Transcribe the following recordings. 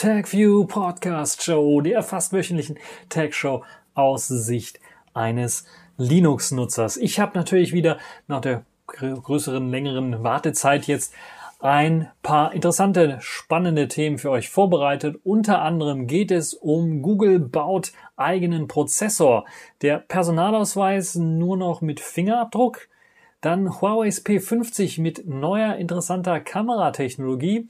TagView Podcast Show, der fast wöchentlichen Tag Show aus Sicht eines Linux-Nutzers. Ich habe natürlich wieder nach der größeren, längeren Wartezeit jetzt ein paar interessante, spannende Themen für euch vorbereitet. Unter anderem geht es um Google baut eigenen Prozessor. Der Personalausweis nur noch mit Fingerabdruck. Dann Huawei's P50 mit neuer interessanter Kameratechnologie.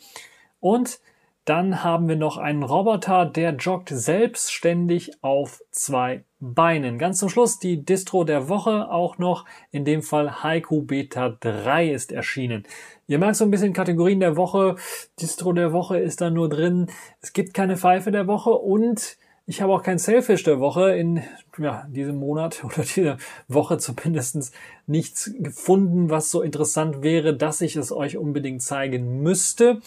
Und dann haben wir noch einen Roboter, der joggt selbstständig auf zwei Beinen. Ganz zum Schluss die Distro der Woche auch noch. In dem Fall Haiku Beta 3 ist erschienen. Ihr merkt so ein bisschen Kategorien der Woche. Distro der Woche ist da nur drin. Es gibt keine Pfeife der Woche und ich habe auch kein Selfish der Woche in ja, diesem Monat oder dieser Woche zumindest nichts gefunden, was so interessant wäre, dass ich es euch unbedingt zeigen müsste.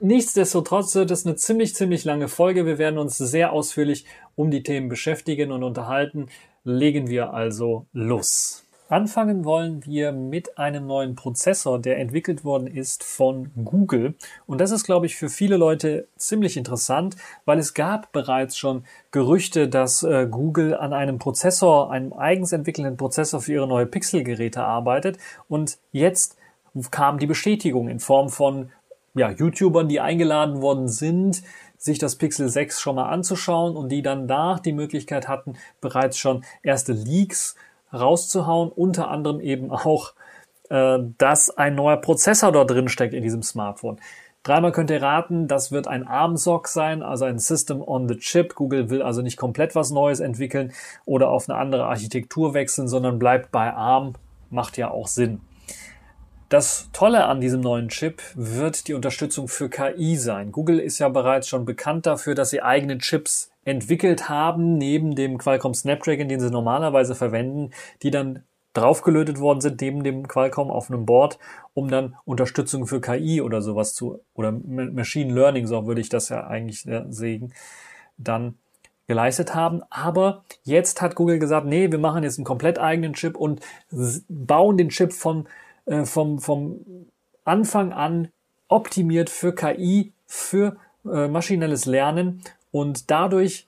Nichtsdestotrotz wird es eine ziemlich, ziemlich lange Folge. Wir werden uns sehr ausführlich um die Themen beschäftigen und unterhalten. Legen wir also los. Anfangen wollen wir mit einem neuen Prozessor, der entwickelt worden ist von Google. Und das ist, glaube ich, für viele Leute ziemlich interessant, weil es gab bereits schon Gerüchte, dass äh, Google an einem Prozessor, einem eigens entwickelten Prozessor für ihre neue Pixel-Geräte arbeitet. Und jetzt kam die Bestätigung in Form von ja, YouTubern, die eingeladen worden sind, sich das Pixel 6 schon mal anzuschauen und die dann da die Möglichkeit hatten, bereits schon erste Leaks rauszuhauen, unter anderem eben auch, äh, dass ein neuer Prozessor dort drin steckt in diesem Smartphone. Dreimal könnt ihr raten, das wird ein ARM-SoC sein, also ein System on the Chip. Google will also nicht komplett was Neues entwickeln oder auf eine andere Architektur wechseln, sondern bleibt bei ARM. Macht ja auch Sinn. Das Tolle an diesem neuen Chip wird die Unterstützung für KI sein. Google ist ja bereits schon bekannt dafür, dass sie eigene Chips entwickelt haben, neben dem Qualcomm Snapdragon, den sie normalerweise verwenden, die dann draufgelötet worden sind, neben dem Qualcomm auf einem Board, um dann Unterstützung für KI oder sowas zu, oder Machine Learning, so würde ich das ja eigentlich äh, sehen, dann geleistet haben. Aber jetzt hat Google gesagt, nee, wir machen jetzt einen komplett eigenen Chip und bauen den Chip von äh, vom, vom Anfang an optimiert für KI, für äh, maschinelles Lernen und dadurch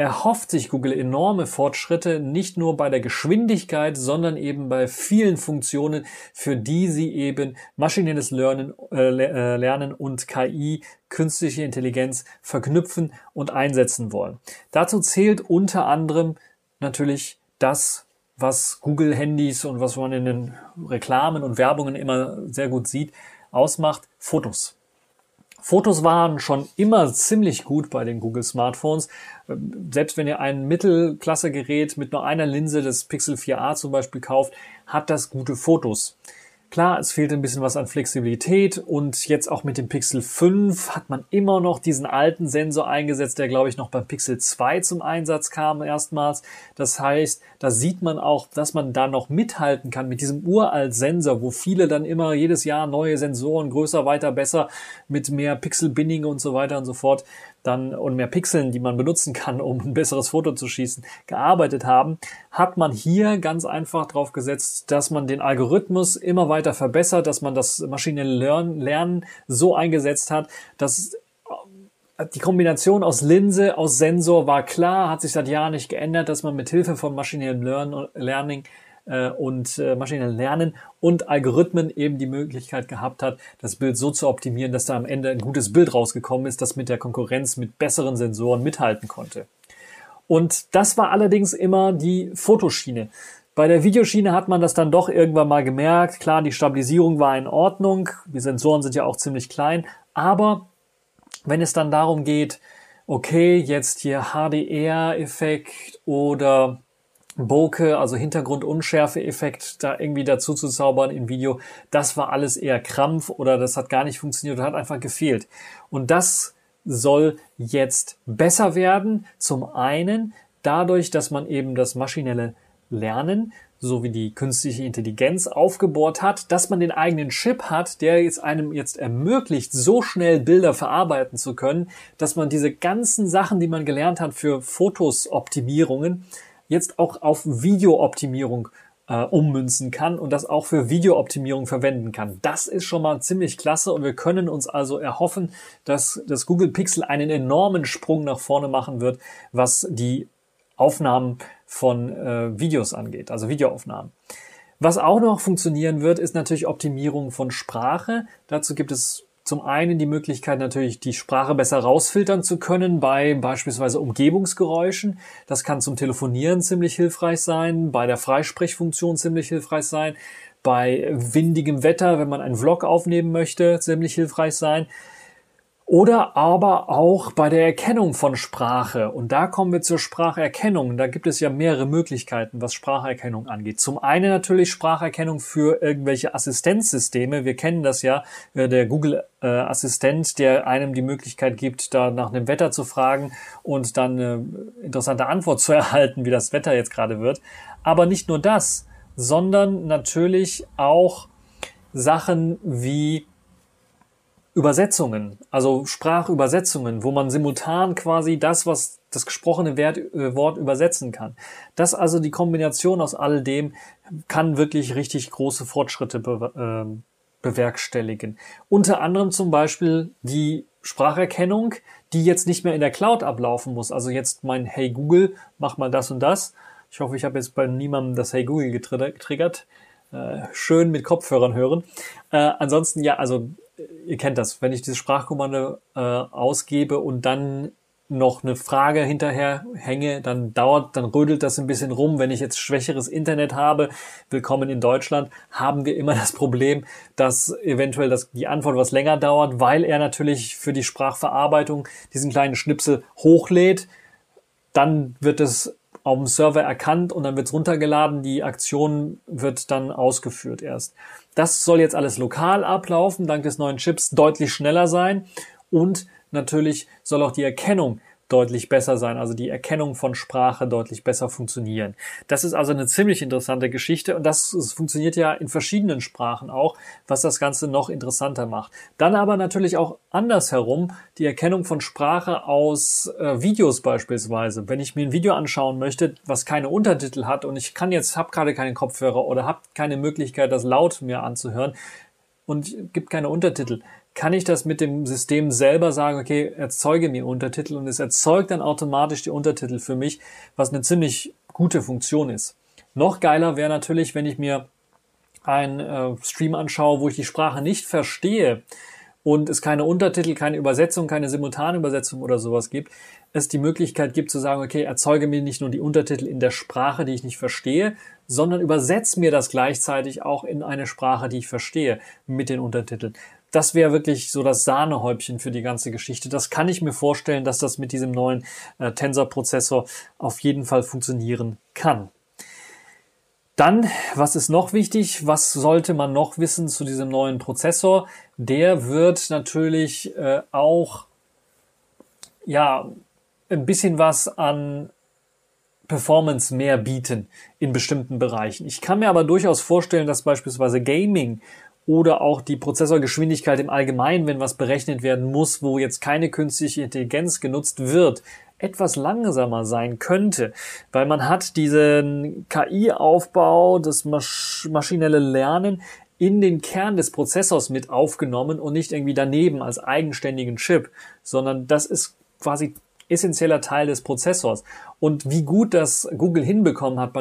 erhofft sich Google enorme Fortschritte, nicht nur bei der Geschwindigkeit, sondern eben bei vielen Funktionen, für die sie eben maschinelles Lernen, äh, äh Lernen und KI, künstliche Intelligenz verknüpfen und einsetzen wollen. Dazu zählt unter anderem natürlich das was Google-Handys und was man in den Reklamen und Werbungen immer sehr gut sieht, ausmacht, Fotos. Fotos waren schon immer ziemlich gut bei den Google Smartphones. Selbst wenn ihr ein Mittelklasse-Gerät mit nur einer Linse des Pixel 4a zum Beispiel kauft, hat das gute Fotos. Klar, es fehlt ein bisschen was an Flexibilität und jetzt auch mit dem Pixel 5 hat man immer noch diesen alten Sensor eingesetzt, der glaube ich noch beim Pixel 2 zum Einsatz kam erstmals. Das heißt, da sieht man auch, dass man da noch mithalten kann mit diesem uralt Sensor, wo viele dann immer jedes Jahr neue Sensoren, größer, weiter, besser, mit mehr Pixel-Binning und so weiter und so fort dann und mehr Pixeln, die man benutzen kann, um ein besseres Foto zu schießen, gearbeitet haben, hat man hier ganz einfach drauf gesetzt, dass man den Algorithmus immer weiter verbessert, dass man das maschinelle Lernen so eingesetzt hat, dass äh, die Kombination aus Linse, aus Sensor war klar, hat sich seit Jahren nicht geändert, dass man mit Hilfe von maschinellem Learning äh, und äh, maschinellen Lernen und Algorithmen eben die Möglichkeit gehabt hat, das Bild so zu optimieren, dass da am Ende ein gutes Bild rausgekommen ist, das mit der Konkurrenz mit besseren Sensoren mithalten konnte. Und das war allerdings immer die Fotoschiene. Bei der Videoschiene hat man das dann doch irgendwann mal gemerkt. Klar, die Stabilisierung war in Ordnung. Die Sensoren sind ja auch ziemlich klein. Aber wenn es dann darum geht, okay, jetzt hier HDR-Effekt oder Bokeh, also Hintergrundunschärfe-Effekt, da irgendwie dazu zu zaubern im Video, das war alles eher Krampf oder das hat gar nicht funktioniert oder hat einfach gefehlt. Und das soll jetzt besser werden. Zum einen dadurch, dass man eben das maschinelle Lernen sowie die künstliche Intelligenz aufgebohrt hat, dass man den eigenen Chip hat, der jetzt einem jetzt ermöglicht, so schnell Bilder verarbeiten zu können, dass man diese ganzen Sachen, die man gelernt hat für Fotos Optimierungen, jetzt auch auf Videooptimierung äh, ummünzen kann und das auch für Videooptimierung verwenden kann. Das ist schon mal ziemlich klasse und wir können uns also erhoffen, dass das Google Pixel einen enormen Sprung nach vorne machen wird, was die Aufnahmen von äh, Videos angeht, also Videoaufnahmen. Was auch noch funktionieren wird, ist natürlich Optimierung von Sprache. Dazu gibt es zum einen die Möglichkeit natürlich, die Sprache besser rausfiltern zu können bei beispielsweise Umgebungsgeräuschen. Das kann zum Telefonieren ziemlich hilfreich sein, bei der Freisprechfunktion ziemlich hilfreich sein, bei windigem Wetter, wenn man einen Vlog aufnehmen möchte, ziemlich hilfreich sein. Oder aber auch bei der Erkennung von Sprache. Und da kommen wir zur Spracherkennung. Da gibt es ja mehrere Möglichkeiten, was Spracherkennung angeht. Zum einen natürlich Spracherkennung für irgendwelche Assistenzsysteme. Wir kennen das ja, äh, der Google äh, Assistent, der einem die Möglichkeit gibt, da nach dem Wetter zu fragen und dann eine interessante Antwort zu erhalten, wie das Wetter jetzt gerade wird. Aber nicht nur das, sondern natürlich auch Sachen wie Übersetzungen, also Sprachübersetzungen, wo man simultan quasi das, was das gesprochene Wert, äh, Wort übersetzen kann. Das also die Kombination aus all dem kann wirklich richtig große Fortschritte be äh, bewerkstelligen. Unter anderem zum Beispiel die Spracherkennung, die jetzt nicht mehr in der Cloud ablaufen muss. Also jetzt mein Hey Google, mach mal das und das. Ich hoffe, ich habe jetzt bei niemandem das Hey Google getriggert. Äh, schön mit Kopfhörern hören. Äh, ansonsten ja, also ihr kennt das, wenn ich dieses Sprachkommando äh, ausgebe und dann noch eine Frage hinterher hänge, dann dauert, dann rödelt das ein bisschen rum. Wenn ich jetzt schwächeres Internet habe, willkommen in Deutschland, haben wir immer das Problem, dass eventuell das, die Antwort was länger dauert, weil er natürlich für die Sprachverarbeitung diesen kleinen Schnipsel hochlädt. Dann wird es auf dem Server erkannt und dann wird es runtergeladen. Die Aktion wird dann ausgeführt erst. Das soll jetzt alles lokal ablaufen, dank des neuen Chips deutlich schneller sein und natürlich soll auch die Erkennung deutlich besser sein, also die Erkennung von Sprache deutlich besser funktionieren. Das ist also eine ziemlich interessante Geschichte und das, das, funktioniert ja in verschiedenen Sprachen auch, was das Ganze noch interessanter macht. Dann aber natürlich auch andersherum die Erkennung von Sprache aus äh, Videos beispielsweise. Wenn ich mir ein Video anschauen möchte, was keine Untertitel hat und ich kann jetzt, habe gerade keinen Kopfhörer oder habe keine Möglichkeit, das laut mir anzuhören und gibt keine Untertitel, kann ich das mit dem System selber sagen, okay, erzeuge mir Untertitel und es erzeugt dann automatisch die Untertitel für mich, was eine ziemlich gute Funktion ist. Noch geiler wäre natürlich, wenn ich mir einen äh, Stream anschaue, wo ich die Sprache nicht verstehe und es keine Untertitel, keine Übersetzung, keine Simultanübersetzung oder sowas gibt, es die Möglichkeit gibt zu sagen, okay, erzeuge mir nicht nur die Untertitel in der Sprache, die ich nicht verstehe, sondern übersetze mir das gleichzeitig auch in eine Sprache, die ich verstehe, mit den Untertiteln das wäre wirklich so das Sahnehäubchen für die ganze Geschichte. Das kann ich mir vorstellen, dass das mit diesem neuen äh, Tensor-Prozessor auf jeden Fall funktionieren kann. Dann, was ist noch wichtig? Was sollte man noch wissen zu diesem neuen Prozessor? Der wird natürlich äh, auch ja ein bisschen was an Performance mehr bieten in bestimmten Bereichen. Ich kann mir aber durchaus vorstellen, dass beispielsweise Gaming oder auch die Prozessorgeschwindigkeit im Allgemeinen, wenn was berechnet werden muss, wo jetzt keine künstliche Intelligenz genutzt wird, etwas langsamer sein könnte, weil man hat diesen KI-Aufbau, das Masch maschinelle Lernen in den Kern des Prozessors mit aufgenommen und nicht irgendwie daneben als eigenständigen Chip, sondern das ist quasi essentieller Teil des Prozessors. Und wie gut das Google hinbekommen hat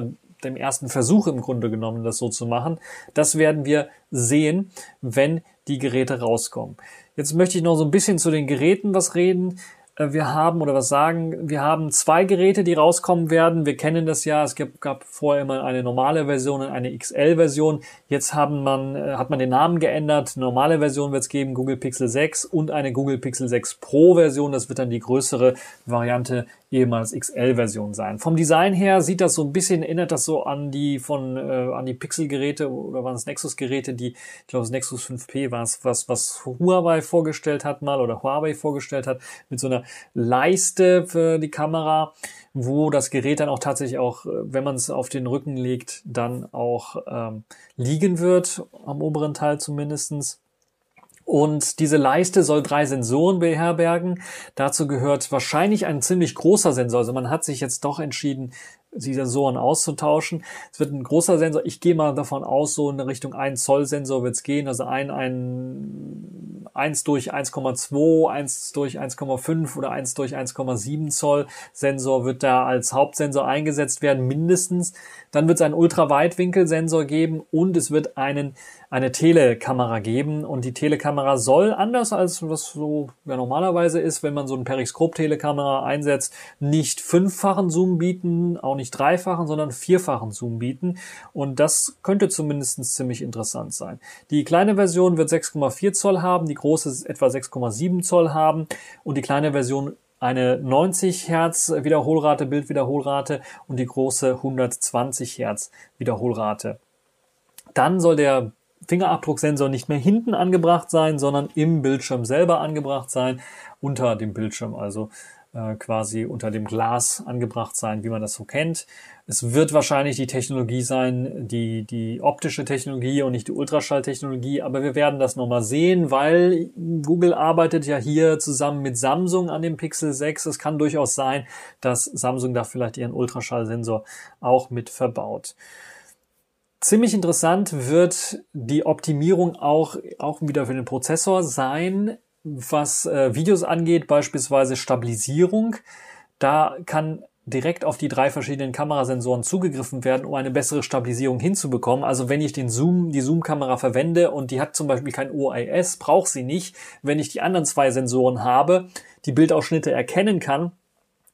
dem ersten Versuch im Grunde genommen, das so zu machen. Das werden wir sehen, wenn die Geräte rauskommen. Jetzt möchte ich noch so ein bisschen zu den Geräten was reden. Äh, wir haben oder was sagen, wir haben zwei Geräte, die rauskommen werden. Wir kennen das ja, es gab, gab vorher immer eine normale Version und eine XL-Version. Jetzt haben man, äh, hat man den Namen geändert. Normale Version wird es geben, Google Pixel 6 und eine Google Pixel 6 Pro Version. Das wird dann die größere Variante ehemals XL-Version sein. Vom Design her sieht das so ein bisschen, erinnert das so an die von äh, an die Pixel-Geräte oder waren es Nexus-Geräte, die, ich glaube, das Nexus 5P war es, was, was Huawei vorgestellt hat mal oder Huawei vorgestellt hat, mit so einer Leiste für die Kamera, wo das Gerät dann auch tatsächlich auch, äh, wenn man es auf den Rücken legt, dann auch ähm, liegen wird, am oberen Teil zumindestens. Und diese Leiste soll drei Sensoren beherbergen. Dazu gehört wahrscheinlich ein ziemlich großer Sensor. Also man hat sich jetzt doch entschieden, die Sensoren auszutauschen. Es wird ein großer Sensor. Ich gehe mal davon aus, so in Richtung 1 Zoll Sensor wird es gehen. Also ein, ein 1 durch 1,2, 1 durch 1,5 oder 1 durch 1,7 Zoll Sensor wird da als Hauptsensor eingesetzt werden, mindestens. Dann wird es einen Ultraweitwinkelsensor geben und es wird einen, eine Telekamera geben. Und die Telekamera soll, anders als was so ja, normalerweise ist, wenn man so eine Periskop-Telekamera einsetzt, nicht fünffachen Zoom bieten, auch nicht dreifachen, sondern vierfachen Zoom bieten. Und das könnte zumindest ziemlich interessant sein. Die kleine Version wird 6,4 Zoll haben, die große etwa 6,7 Zoll haben und die kleine Version eine 90 Hertz Wiederholrate, Bildwiederholrate und die große 120 Hertz Wiederholrate. Dann soll der Fingerabdrucksensor nicht mehr hinten angebracht sein, sondern im Bildschirm selber angebracht sein, unter dem Bildschirm, also äh, quasi unter dem Glas angebracht sein, wie man das so kennt. Es wird wahrscheinlich die Technologie sein, die, die optische Technologie und nicht die Ultraschalltechnologie, aber wir werden das nochmal sehen, weil Google arbeitet ja hier zusammen mit Samsung an dem Pixel 6. Es kann durchaus sein, dass Samsung da vielleicht ihren Ultraschallsensor auch mit verbaut. Ziemlich interessant wird die Optimierung auch, auch wieder für den Prozessor sein, was äh, Videos angeht, beispielsweise Stabilisierung. Da kann direkt auf die drei verschiedenen Kamerasensoren zugegriffen werden, um eine bessere Stabilisierung hinzubekommen. Also wenn ich den Zoom, die Zoom-Kamera verwende und die hat zum Beispiel kein OIS, braucht sie nicht. Wenn ich die anderen zwei Sensoren habe, die Bildausschnitte erkennen kann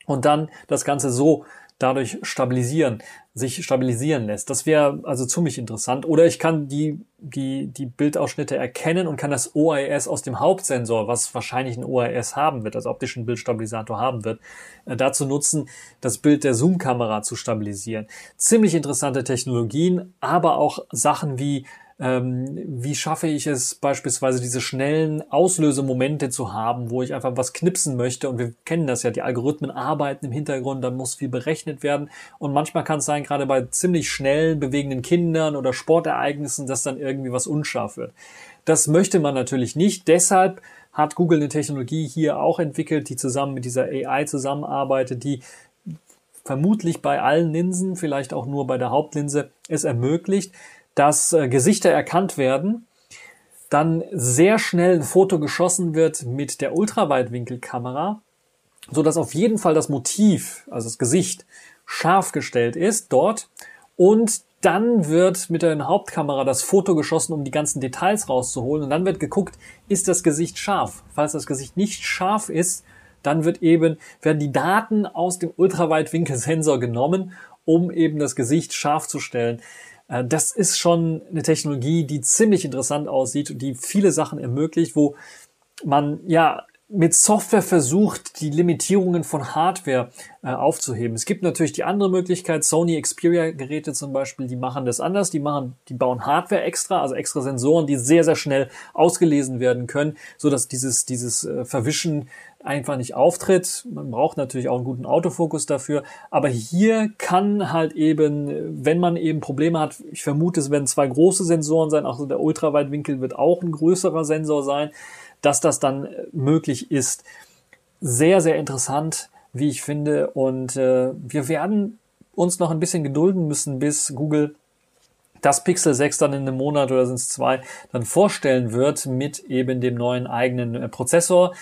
und dann das Ganze so dadurch stabilisieren, sich stabilisieren lässt. Das wäre also ziemlich interessant. Oder ich kann die, die, die Bildausschnitte erkennen und kann das OIS aus dem Hauptsensor, was wahrscheinlich ein OIS haben wird, also optischen Bildstabilisator haben wird, äh, dazu nutzen, das Bild der Zoom-Kamera zu stabilisieren. Ziemlich interessante Technologien, aber auch Sachen wie ähm, wie schaffe ich es beispielsweise diese schnellen Auslösemomente zu haben, wo ich einfach was knipsen möchte? Und wir kennen das ja, die Algorithmen arbeiten im Hintergrund, dann muss viel berechnet werden. Und manchmal kann es sein, gerade bei ziemlich schnell bewegenden Kindern oder Sportereignissen, dass dann irgendwie was unscharf wird. Das möchte man natürlich nicht, deshalb hat Google eine Technologie hier auch entwickelt, die zusammen mit dieser AI zusammenarbeitet, die vermutlich bei allen Linsen, vielleicht auch nur bei der Hauptlinse, es ermöglicht, dass äh, Gesichter erkannt werden, dann sehr schnell ein Foto geschossen wird mit der Ultraweitwinkelkamera, so dass auf jeden Fall das Motiv, also das Gesicht, scharf gestellt ist dort und dann wird mit der Hauptkamera das Foto geschossen, um die ganzen Details rauszuholen. Und dann wird geguckt, ist das Gesicht scharf? Falls das Gesicht nicht scharf ist, dann wird eben, werden die Daten aus dem Ultraweitwinkelsensor genommen, um eben das Gesicht scharf zu stellen. Äh, das ist schon eine Technologie, die ziemlich interessant aussieht und die viele Sachen ermöglicht, wo man ja mit Software versucht, die Limitierungen von Hardware äh, aufzuheben. Es gibt natürlich die andere Möglichkeit, Sony Xperia-Geräte zum Beispiel, die machen das anders, die machen, die bauen Hardware extra, also extra Sensoren, die sehr, sehr schnell ausgelesen werden können, so dass dieses, dieses äh, Verwischen einfach nicht auftritt. Man braucht natürlich auch einen guten Autofokus dafür. Aber hier kann halt eben, wenn man eben Probleme hat, ich vermute, es werden zwei große Sensoren sein, also der Ultraweitwinkel wird auch ein größerer Sensor sein, dass das dann möglich ist. Sehr, sehr interessant, wie ich finde. Und äh, wir werden uns noch ein bisschen gedulden müssen, bis Google das Pixel 6 dann in einem Monat oder sind es zwei dann vorstellen wird mit eben dem neuen eigenen äh, Prozessor.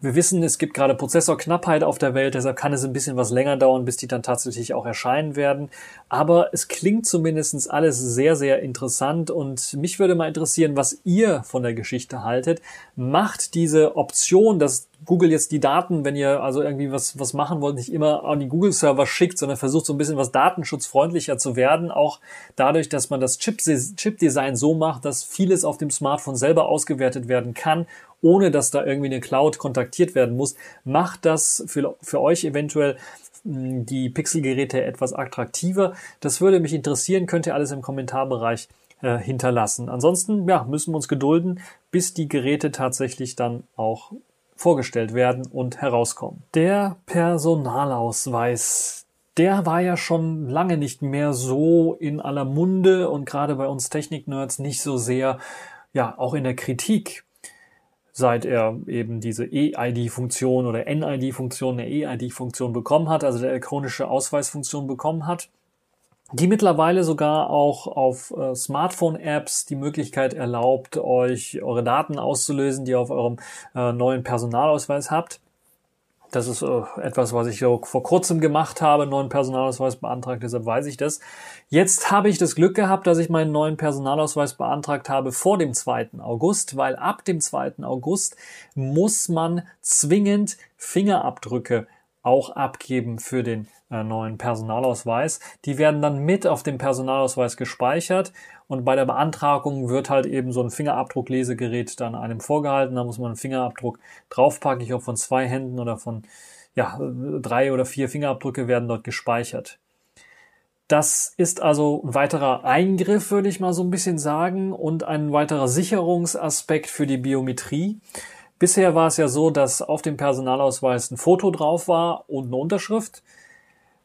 Wir wissen, es gibt gerade Prozessorknappheit auf der Welt, deshalb kann es ein bisschen was länger dauern, bis die dann tatsächlich auch erscheinen werden. Aber es klingt zumindestens alles sehr, sehr interessant und mich würde mal interessieren, was ihr von der Geschichte haltet. Macht diese Option, dass Google jetzt die Daten, wenn ihr also irgendwie was, was machen wollt, nicht immer an die Google-Server schickt, sondern versucht so ein bisschen was datenschutzfreundlicher zu werden, auch dadurch, dass man das Chip-Design so macht, dass vieles auf dem Smartphone selber ausgewertet werden kann ohne dass da irgendwie eine Cloud kontaktiert werden muss, macht das für, für euch eventuell hm, die Pixelgeräte etwas attraktiver. Das würde mich interessieren, könnt ihr alles im Kommentarbereich äh, hinterlassen. Ansonsten ja, müssen wir uns gedulden, bis die Geräte tatsächlich dann auch vorgestellt werden und herauskommen. Der Personalausweis, der war ja schon lange nicht mehr so in aller Munde und gerade bei uns Technik-Nerds nicht so sehr, ja, auch in der Kritik. Seit er eben diese EID-Funktion oder NID-Funktion, eine EID-Funktion bekommen hat, also der elektronische Ausweisfunktion bekommen hat die mittlerweile sogar auch auf äh, Smartphone-Apps die Möglichkeit erlaubt, euch eure Daten auszulösen, die ihr auf eurem äh, neuen Personalausweis habt. Das ist äh, etwas, was ich vor kurzem gemacht habe, neuen Personalausweis beantragt, deshalb weiß ich das. Jetzt habe ich das Glück gehabt, dass ich meinen neuen Personalausweis beantragt habe vor dem 2. August, weil ab dem 2. August muss man zwingend Fingerabdrücke auch abgeben für den äh, neuen Personalausweis. Die werden dann mit auf dem Personalausweis gespeichert und bei der Beantragung wird halt eben so ein Fingerabdrucklesegerät dann einem vorgehalten. Da muss man einen Fingerabdruck draufpacken. Ich glaube von zwei Händen oder von ja, drei oder vier Fingerabdrücke werden dort gespeichert. Das ist also ein weiterer Eingriff, würde ich mal so ein bisschen sagen, und ein weiterer Sicherungsaspekt für die Biometrie. Bisher war es ja so, dass auf dem Personalausweis ein Foto drauf war und eine Unterschrift.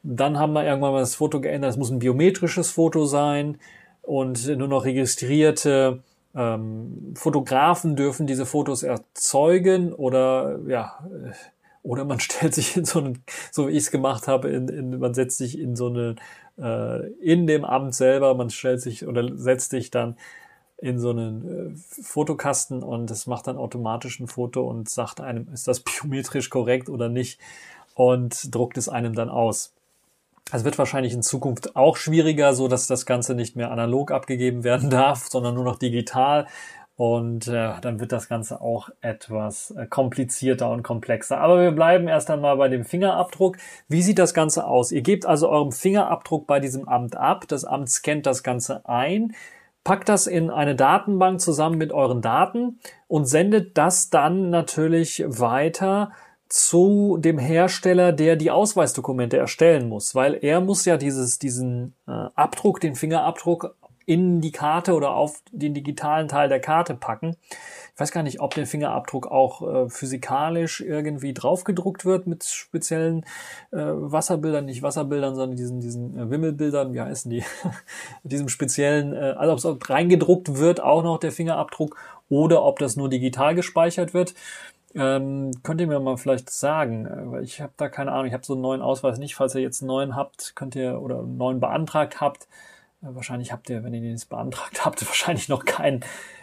Dann haben wir irgendwann mal das Foto geändert. Es muss ein biometrisches Foto sein und nur noch registrierte ähm, Fotografen dürfen diese Fotos erzeugen oder ja äh, oder man stellt sich in so einen, so wie ich es gemacht habe, in, in, man setzt sich in so eine äh, in dem Amt selber, man stellt sich oder setzt sich dann in so einen äh, Fotokasten und es macht dann automatisch ein Foto und sagt einem, ist das biometrisch korrekt oder nicht und druckt es einem dann aus. Es wird wahrscheinlich in Zukunft auch schwieriger, so dass das Ganze nicht mehr analog abgegeben werden darf, sondern nur noch digital. Und äh, dann wird das Ganze auch etwas äh, komplizierter und komplexer. Aber wir bleiben erst einmal bei dem Fingerabdruck. Wie sieht das Ganze aus? Ihr gebt also euren Fingerabdruck bei diesem Amt ab. Das Amt scannt das Ganze ein, packt das in eine Datenbank zusammen mit euren Daten und sendet das dann natürlich weiter zu dem Hersteller, der die Ausweisdokumente erstellen muss, weil er muss ja dieses, diesen äh, Abdruck, den Fingerabdruck in die Karte oder auf den digitalen Teil der Karte packen. Ich weiß gar nicht, ob der Fingerabdruck auch äh, physikalisch irgendwie draufgedruckt wird mit speziellen äh, Wasserbildern, nicht Wasserbildern, sondern diesen, diesen äh, Wimmelbildern, wie heißen die? diesem speziellen, äh, also ob es reingedruckt wird, auch noch der Fingerabdruck, oder ob das nur digital gespeichert wird. Ähm, könnt ihr mir mal vielleicht sagen, äh, weil ich habe da keine Ahnung, ich habe so einen neuen Ausweis nicht. Falls ihr jetzt einen neuen habt, könnt ihr oder einen neuen beantragt habt, äh, wahrscheinlich habt ihr, wenn ihr den jetzt beantragt habt, wahrscheinlich noch keinen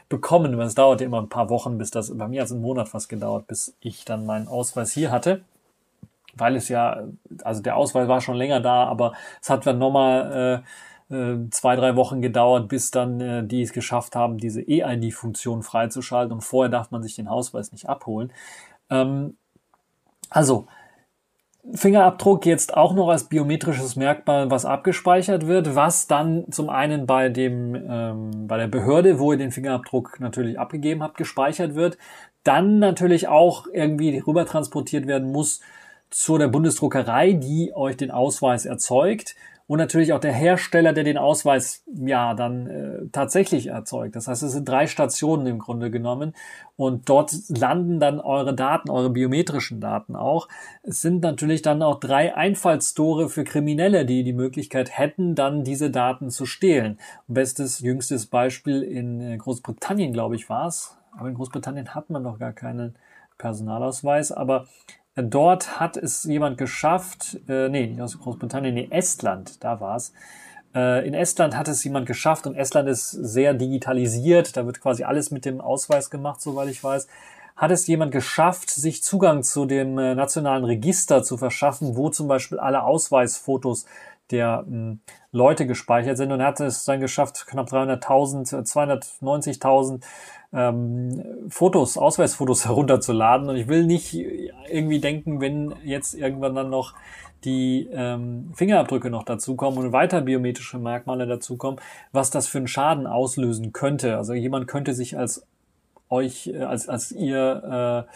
bekommen, weil es dauert ja immer ein paar Wochen, bis das, bei mir hat es einen Monat fast gedauert, bis ich dann meinen Ausweis hier hatte. Weil es ja, also der Ausweis war schon länger da, aber es hat dann nochmal äh, äh, zwei, drei Wochen gedauert, bis dann äh, die es geschafft haben, diese EID-Funktion freizuschalten und vorher darf man sich den Ausweis nicht abholen. Ähm, also, Fingerabdruck jetzt auch noch als biometrisches Merkmal, was abgespeichert wird, was dann zum einen bei dem ähm, bei der Behörde, wo ihr den Fingerabdruck natürlich abgegeben habt, gespeichert wird, dann natürlich auch irgendwie rüber transportiert werden muss zu der Bundesdruckerei, die euch den Ausweis erzeugt und natürlich auch der Hersteller, der den Ausweis ja dann äh, tatsächlich erzeugt. Das heißt, es sind drei Stationen im Grunde genommen und dort landen dann eure Daten, eure biometrischen Daten auch. Es sind natürlich dann auch drei Einfallstore für Kriminelle, die die Möglichkeit hätten, dann diese Daten zu stehlen. Bestes, jüngstes Beispiel in äh, Großbritannien, glaube ich, war es. Aber in Großbritannien hat man noch gar keinen Personalausweis, aber Dort hat es jemand geschafft, äh, nee, nicht aus Großbritannien, nee, Estland, da war's. Äh, in Estland hat es jemand geschafft und Estland ist sehr digitalisiert, da wird quasi alles mit dem Ausweis gemacht, soweit ich weiß. Hat es jemand geschafft, sich Zugang zu dem äh, nationalen Register zu verschaffen, wo zum Beispiel alle Ausweisfotos der mh, hm, Leute gespeichert sind und er hat es dann geschafft, knapp 300.000, 290.000 ähm, Fotos, Ausweisfotos herunterzuladen. Und ich will nicht irgendwie denken, wenn jetzt irgendwann dann noch die ähm, Fingerabdrücke noch dazukommen und weiter biometrische Merkmale dazukommen, was das für einen Schaden auslösen könnte. Also jemand könnte sich als euch, äh, als, als ihr,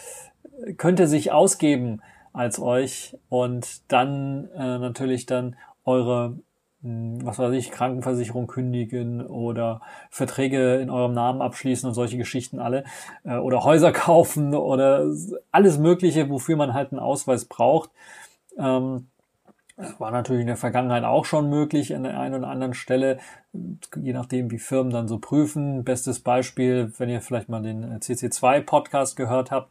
äh, könnte sich ausgeben als euch und dann äh, natürlich dann eure hm, was weiß ich, Krankenversicherung kündigen oder Verträge in eurem Namen abschließen und solche Geschichten alle äh, oder Häuser kaufen oder alles Mögliche, wofür man halt einen Ausweis braucht. Ähm, Das war natürlich in der Vergangenheit auch schon möglich an der einen oder anderen Stelle, je nachdem, wie Firmen dann so prüfen. Bestes Beispiel, wenn ihr vielleicht mal den CC2-Podcast gehört habt,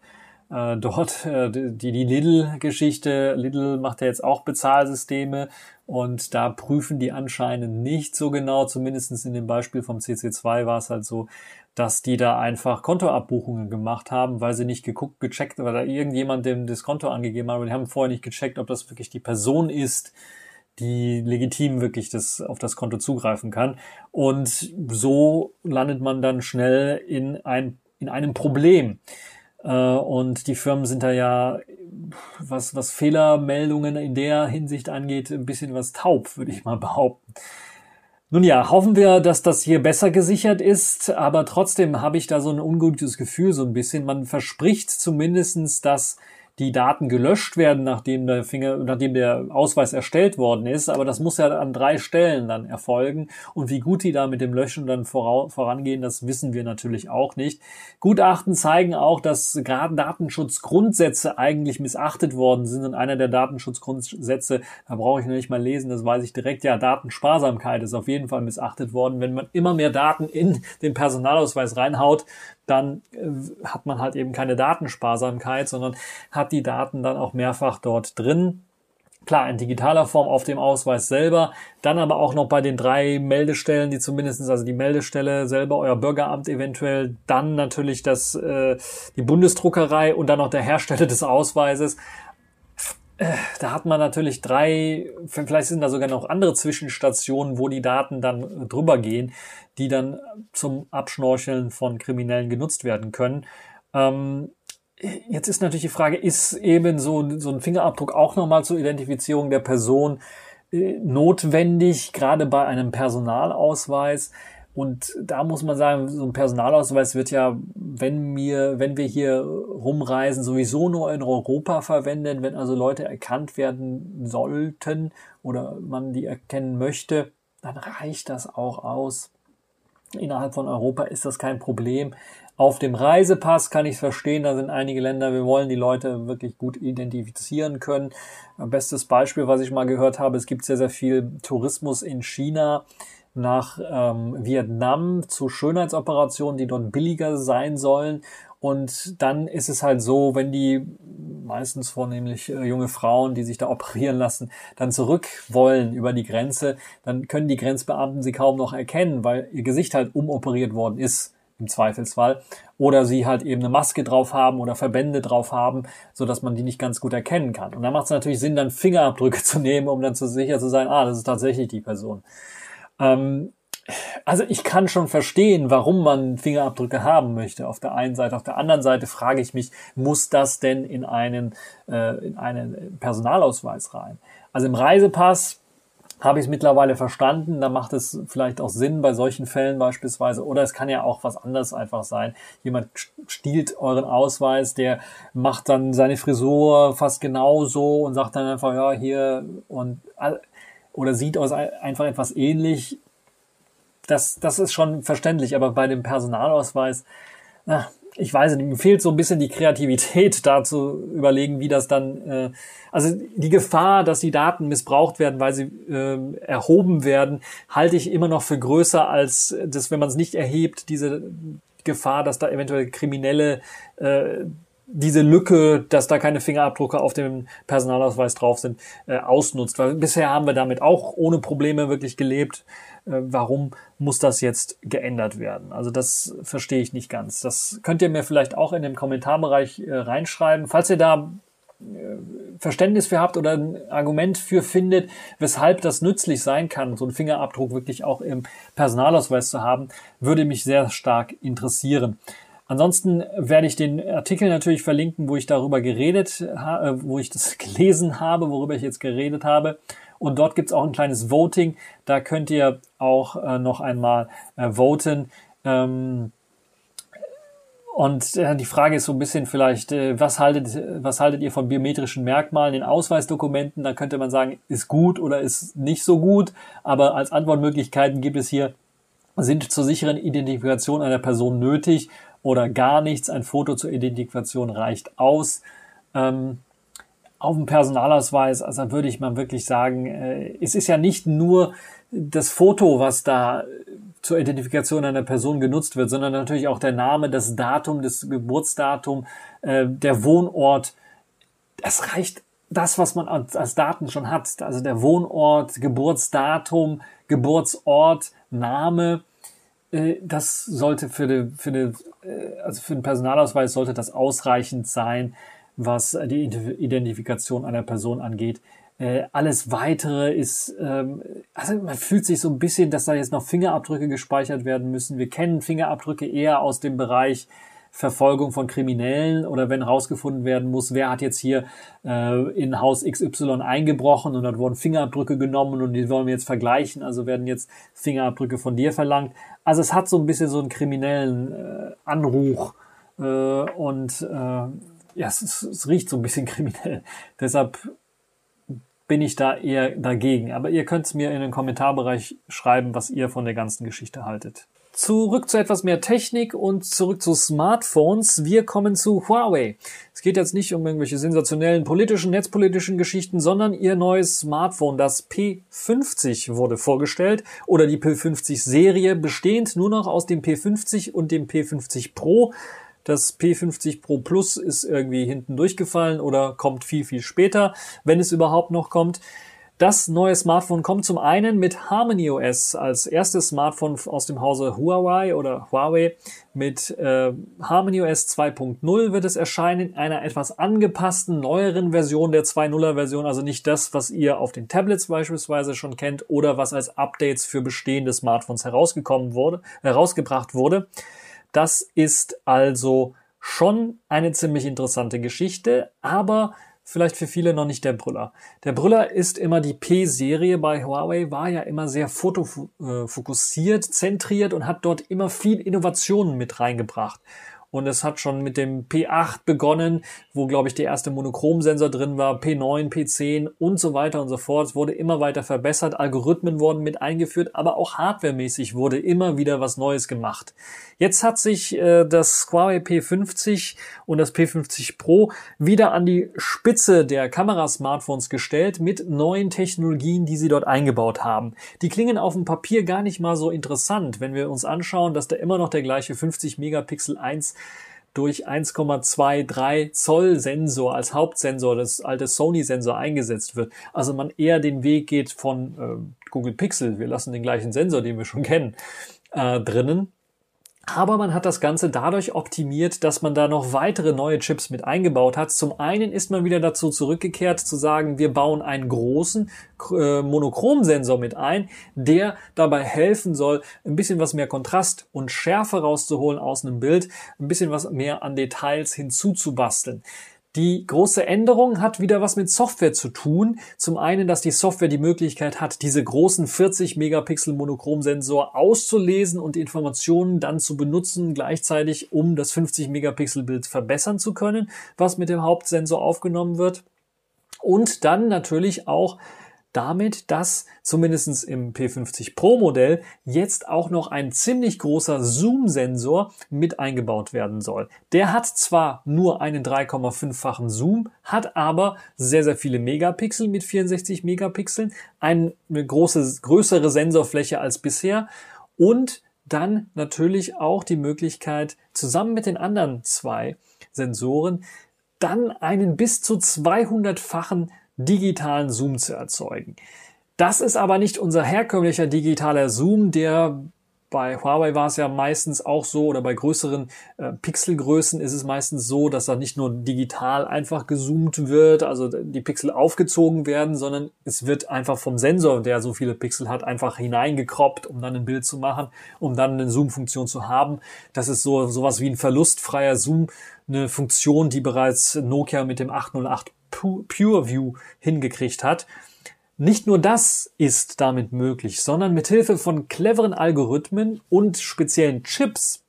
äh, dort äh, die, die Lidl-Geschichte. Lidl macht ja jetzt auch Bezahlsysteme und da prüfen die anscheinend nicht so genau, zumindestens in dem Beispiel vom CC2 war es halt so, dass die da einfach Kontoabbuchungen gemacht haben, weil sie nicht geguckt, gecheckt, weil da irgendjemand dem das Konto angegeben hat, aber die haben vorher nicht gecheckt, ob das wirklich die Person ist, die legitim wirklich das, auf das Konto zugreifen kann. Und so landet man dann schnell in, ein, in einem Problem. Äh, und die Firmen sind da ja, was, was Fehlermeldungen in der Hinsicht angeht, ein bisschen was taub, würde ich mal behaupten. Nun ja, hoffen wir, dass das hier besser gesichert ist, aber trotzdem habe ich da so ein ungutes Gefühl, so ein bisschen. Man verspricht zumindestens, dass die Daten gelöscht werden, nachdem der Finger, nachdem der Ausweis erstellt worden ist. Aber das muss ja an drei Stellen dann erfolgen. Und wie gut die da mit dem Löschen dann vorangehen, das wissen wir natürlich auch nicht. Gutachten zeigen auch, dass gerade Datenschutzgrundsätze eigentlich missachtet worden sind. Und einer der Datenschutzgrundsätze, da brauche ich noch nicht mal lesen, das weiß ich direkt, ja, Datensparsamkeit ist auf jeden Fall missachtet worden. Wenn man immer mehr Daten in den Personalausweis reinhaut, dann äh, hat man halt eben keine Datensparsamkeit, sondern hat die Daten dann auch mehrfach dort drin. Klar, in digitaler Form auf dem Ausweis selber, dann aber auch noch bei den drei Meldestellen, die zumindestens also die Meldestelle selber, euer Bürgeramt eventuell, dann natürlich das, äh, die Bundesdruckerei und dann noch der Hersteller des Ausweises. Äh, da hat man natürlich drei, vielleicht sind da sogar noch andere Zwischenstationen, wo die Daten dann drüber gehen die dann zum Abschnorcheln von Kriminellen genutzt werden können. Ähm, jetzt ist natürlich die Frage, ist eben so, so ein Fingerabdruck auch nochmal zur Identifizierung der Person äh, notwendig, gerade bei einem Personalausweis? Und da muss man sagen, so ein Personalausweis wird ja, wenn wir, wenn wir hier rumreisen, sowieso nur in Europa verwendet. Wenn also Leute erkannt werden sollten oder man die erkennen möchte, dann reicht das auch aus. Innerhalb von Europa ist das kein Problem. Auf dem Reisepass kann ich es verstehen, da sind einige Länder, wir wollen die Leute wirklich gut identifizieren können. Bestes Beispiel, was ich mal gehört habe, es gibt sehr, sehr viel Tourismus in China nach ähm, Vietnam zu Schönheitsoperationen, die dort billiger sein sollen. Und dann ist es halt so, wenn die meistens vornehmlich äh, junge Frauen, die sich da operieren lassen, dann zurück wollen über die Grenze, dann können die Grenzbeamten sie kaum noch erkennen, weil ihr Gesicht halt umoperiert worden ist im Zweifelsfall oder sie halt eben eine Maske drauf haben oder Verbände drauf haben, so dass man die nicht ganz gut erkennen kann. Und da macht es natürlich Sinn, dann Fingerabdrücke zu nehmen, um dann zu sicher zu sein, ah, das ist tatsächlich die Person. Ähm, also ich kann schon verstehen, warum man Fingerabdrücke haben möchte. Auf der einen Seite, auf der anderen Seite frage ich mich, muss das denn in einen äh, in einen Personalausweis rein? Also im Reisepass habe ich es mittlerweile verstanden. Da macht es vielleicht auch Sinn bei solchen Fällen beispielsweise. Oder es kann ja auch was anderes einfach sein. Jemand stiehlt euren Ausweis, der macht dann seine Frisur fast genauso und sagt dann einfach, ja, hier und oder sieht aus einfach etwas ähnlich. Das, das ist schon verständlich, aber bei dem Personalausweis, na, ich weiß nicht, mir fehlt so ein bisschen die Kreativität da zu überlegen, wie das dann, äh, also die Gefahr, dass die Daten missbraucht werden, weil sie äh, erhoben werden, halte ich immer noch für größer als das, wenn man es nicht erhebt, diese Gefahr, dass da eventuell Kriminelle äh, diese Lücke, dass da keine Fingerabdrücke auf dem Personalausweis drauf sind, äh, ausnutzt. Weil bisher haben wir damit auch ohne Probleme wirklich gelebt. Äh, warum muss das jetzt geändert werden? Also das verstehe ich nicht ganz. Das könnt ihr mir vielleicht auch in dem Kommentarbereich äh, reinschreiben. Falls ihr da äh, Verständnis für habt oder ein Argument für findet, weshalb das nützlich sein kann, so einen Fingerabdruck wirklich auch im Personalausweis zu haben, würde mich sehr stark interessieren. Ansonsten werde ich den Artikel natürlich verlinken, wo ich darüber geredet, wo ich das gelesen habe, worüber ich jetzt geredet habe. Und dort gibt es auch ein kleines Voting. Da könnt ihr auch äh, noch einmal äh, voten. Ähm, und äh, die Frage ist so ein bisschen vielleicht, äh, was haltet, was haltet ihr von biometrischen Merkmalen in Ausweisdokumenten? Da könnte man sagen, ist gut oder ist nicht so gut. Aber als Antwortmöglichkeiten gibt es hier, sind zur sicheren Identifikation einer Person nötig oder gar nichts. Ein Foto zur Identifikation reicht aus. Ähm, auf dem Personalausweis, also würde ich mal wirklich sagen, äh, es ist ja nicht nur das Foto, was da zur Identifikation einer Person genutzt wird, sondern natürlich auch der Name, das Datum, das Geburtsdatum, äh, der Wohnort. Es reicht das, was man als Daten schon hat. Also der Wohnort, Geburtsdatum, Geburtsort, Name. Äh, das sollte für, die, für, die, äh, also für den Personalausweis sollte das ausreichend sein, was die Identifikation einer Person angeht. Äh, alles weitere ist, ähm, also man fühlt sich so ein bisschen, dass da jetzt noch Fingerabdrücke gespeichert werden müssen. Wir kennen Fingerabdrücke eher aus dem Bereich Verfolgung von Kriminellen oder wenn herausgefunden werden muss, wer hat jetzt hier äh, in Haus XY eingebrochen und dann wurden Fingerabdrücke genommen und die wollen wir jetzt vergleichen, also werden jetzt Fingerabdrücke von dir verlangt. Also es hat so ein bisschen so einen kriminellen äh, Anruch äh, und äh, ja, es, es riecht so ein bisschen kriminell. Deshalb bin ich da eher dagegen. Aber ihr könnt es mir in den Kommentarbereich schreiben, was ihr von der ganzen Geschichte haltet. Zurück zu etwas mehr Technik und zurück zu Smartphones. Wir kommen zu Huawei. Es geht jetzt nicht um irgendwelche sensationellen politischen, netzpolitischen Geschichten, sondern ihr neues Smartphone, das P50 wurde vorgestellt oder die P50-Serie, bestehend nur noch aus dem P50 und dem P50 Pro. Das P50 Pro Plus ist irgendwie hinten durchgefallen oder kommt viel, viel später, wenn es überhaupt noch kommt. Das neue Smartphone kommt zum einen mit Harmony OS als erstes Smartphone aus dem Hause Huawei oder Huawei. Mit äh, Harmony OS 2.0 wird es erscheinen, in einer etwas angepassten, neueren Version der 2.0er Version, also nicht das, was ihr auf den Tablets beispielsweise schon kennt oder was als Updates für bestehende Smartphones herausgekommen wurde, herausgebracht wurde. Das ist also schon eine ziemlich interessante Geschichte, aber vielleicht für viele noch nicht der Brüller. Der Brüller ist immer die P-Serie bei Huawei, war ja immer sehr fotofokussiert, zentriert und hat dort immer viel Innovationen mit reingebracht. Und es hat schon mit dem P8 begonnen, wo, glaube ich, der erste Monochromsensor drin war, P9, P10 und so weiter und so fort. Es wurde immer weiter verbessert, Algorithmen wurden mit eingeführt, aber auch hardwaremäßig wurde immer wieder was Neues gemacht. Jetzt hat sich äh, das Huawei P50 und das P50 Pro wieder an die Spitze der Kamerasmartphones gestellt mit neuen Technologien, die sie dort eingebaut haben. Die klingen auf dem Papier gar nicht mal so interessant, wenn wir uns anschauen, dass da immer noch der gleiche 50 Megapixel 1 durch 1,23 Zoll Sensor als Hauptsensor, das alte Sony-Sensor eingesetzt wird. Also man eher den Weg geht von äh, Google Pixel, wir lassen den gleichen Sensor, den wir schon kennen, äh, drinnen aber man hat das Ganze dadurch optimiert, dass man da noch weitere neue Chips mit eingebaut hat. Zum einen ist man wieder dazu zurückgekehrt zu sagen, wir bauen einen großen äh, Monochromsensor mit ein, der dabei helfen soll, ein bisschen was mehr Kontrast und Schärfe rauszuholen aus einem Bild, ein bisschen was mehr an Details hinzuzubasteln. Die große Änderung hat wieder was mit Software zu tun. Zum einen, dass die Software die Möglichkeit hat, diese großen 40 Megapixel Monochromsensor auszulesen und Informationen dann zu benutzen, gleichzeitig um das 50 Megapixel Bild verbessern zu können, was mit dem Hauptsensor aufgenommen wird. Und dann natürlich auch damit, dass zumindestens im P50 Pro Modell jetzt auch noch ein ziemlich großer Zoom-Sensor mit eingebaut werden soll. Der hat zwar nur einen 3,5-fachen Zoom, hat aber sehr, sehr viele Megapixel mit 64 Megapixeln, eine große, größere Sensorfläche als bisher und dann natürlich auch die Möglichkeit, zusammen mit den anderen zwei Sensoren dann einen bis zu 200-fachen digitalen Zoom zu erzeugen. Das ist aber nicht unser herkömmlicher digitaler Zoom, der bei Huawei war es ja meistens auch so, oder bei größeren äh, Pixelgrößen ist es meistens so, dass da nicht nur digital einfach gezoomt wird, also die Pixel aufgezogen werden, sondern es wird einfach vom Sensor, der so viele Pixel hat, einfach hineingekroppt, um dann ein Bild zu machen, um dann eine Zoom-Funktion zu haben. Das ist so sowas wie ein verlustfreier Zoom, eine Funktion, die bereits Nokia mit dem 808 PureView hingekriegt hat. Nicht nur das ist damit möglich, sondern mit Hilfe von cleveren Algorithmen und speziellen Chips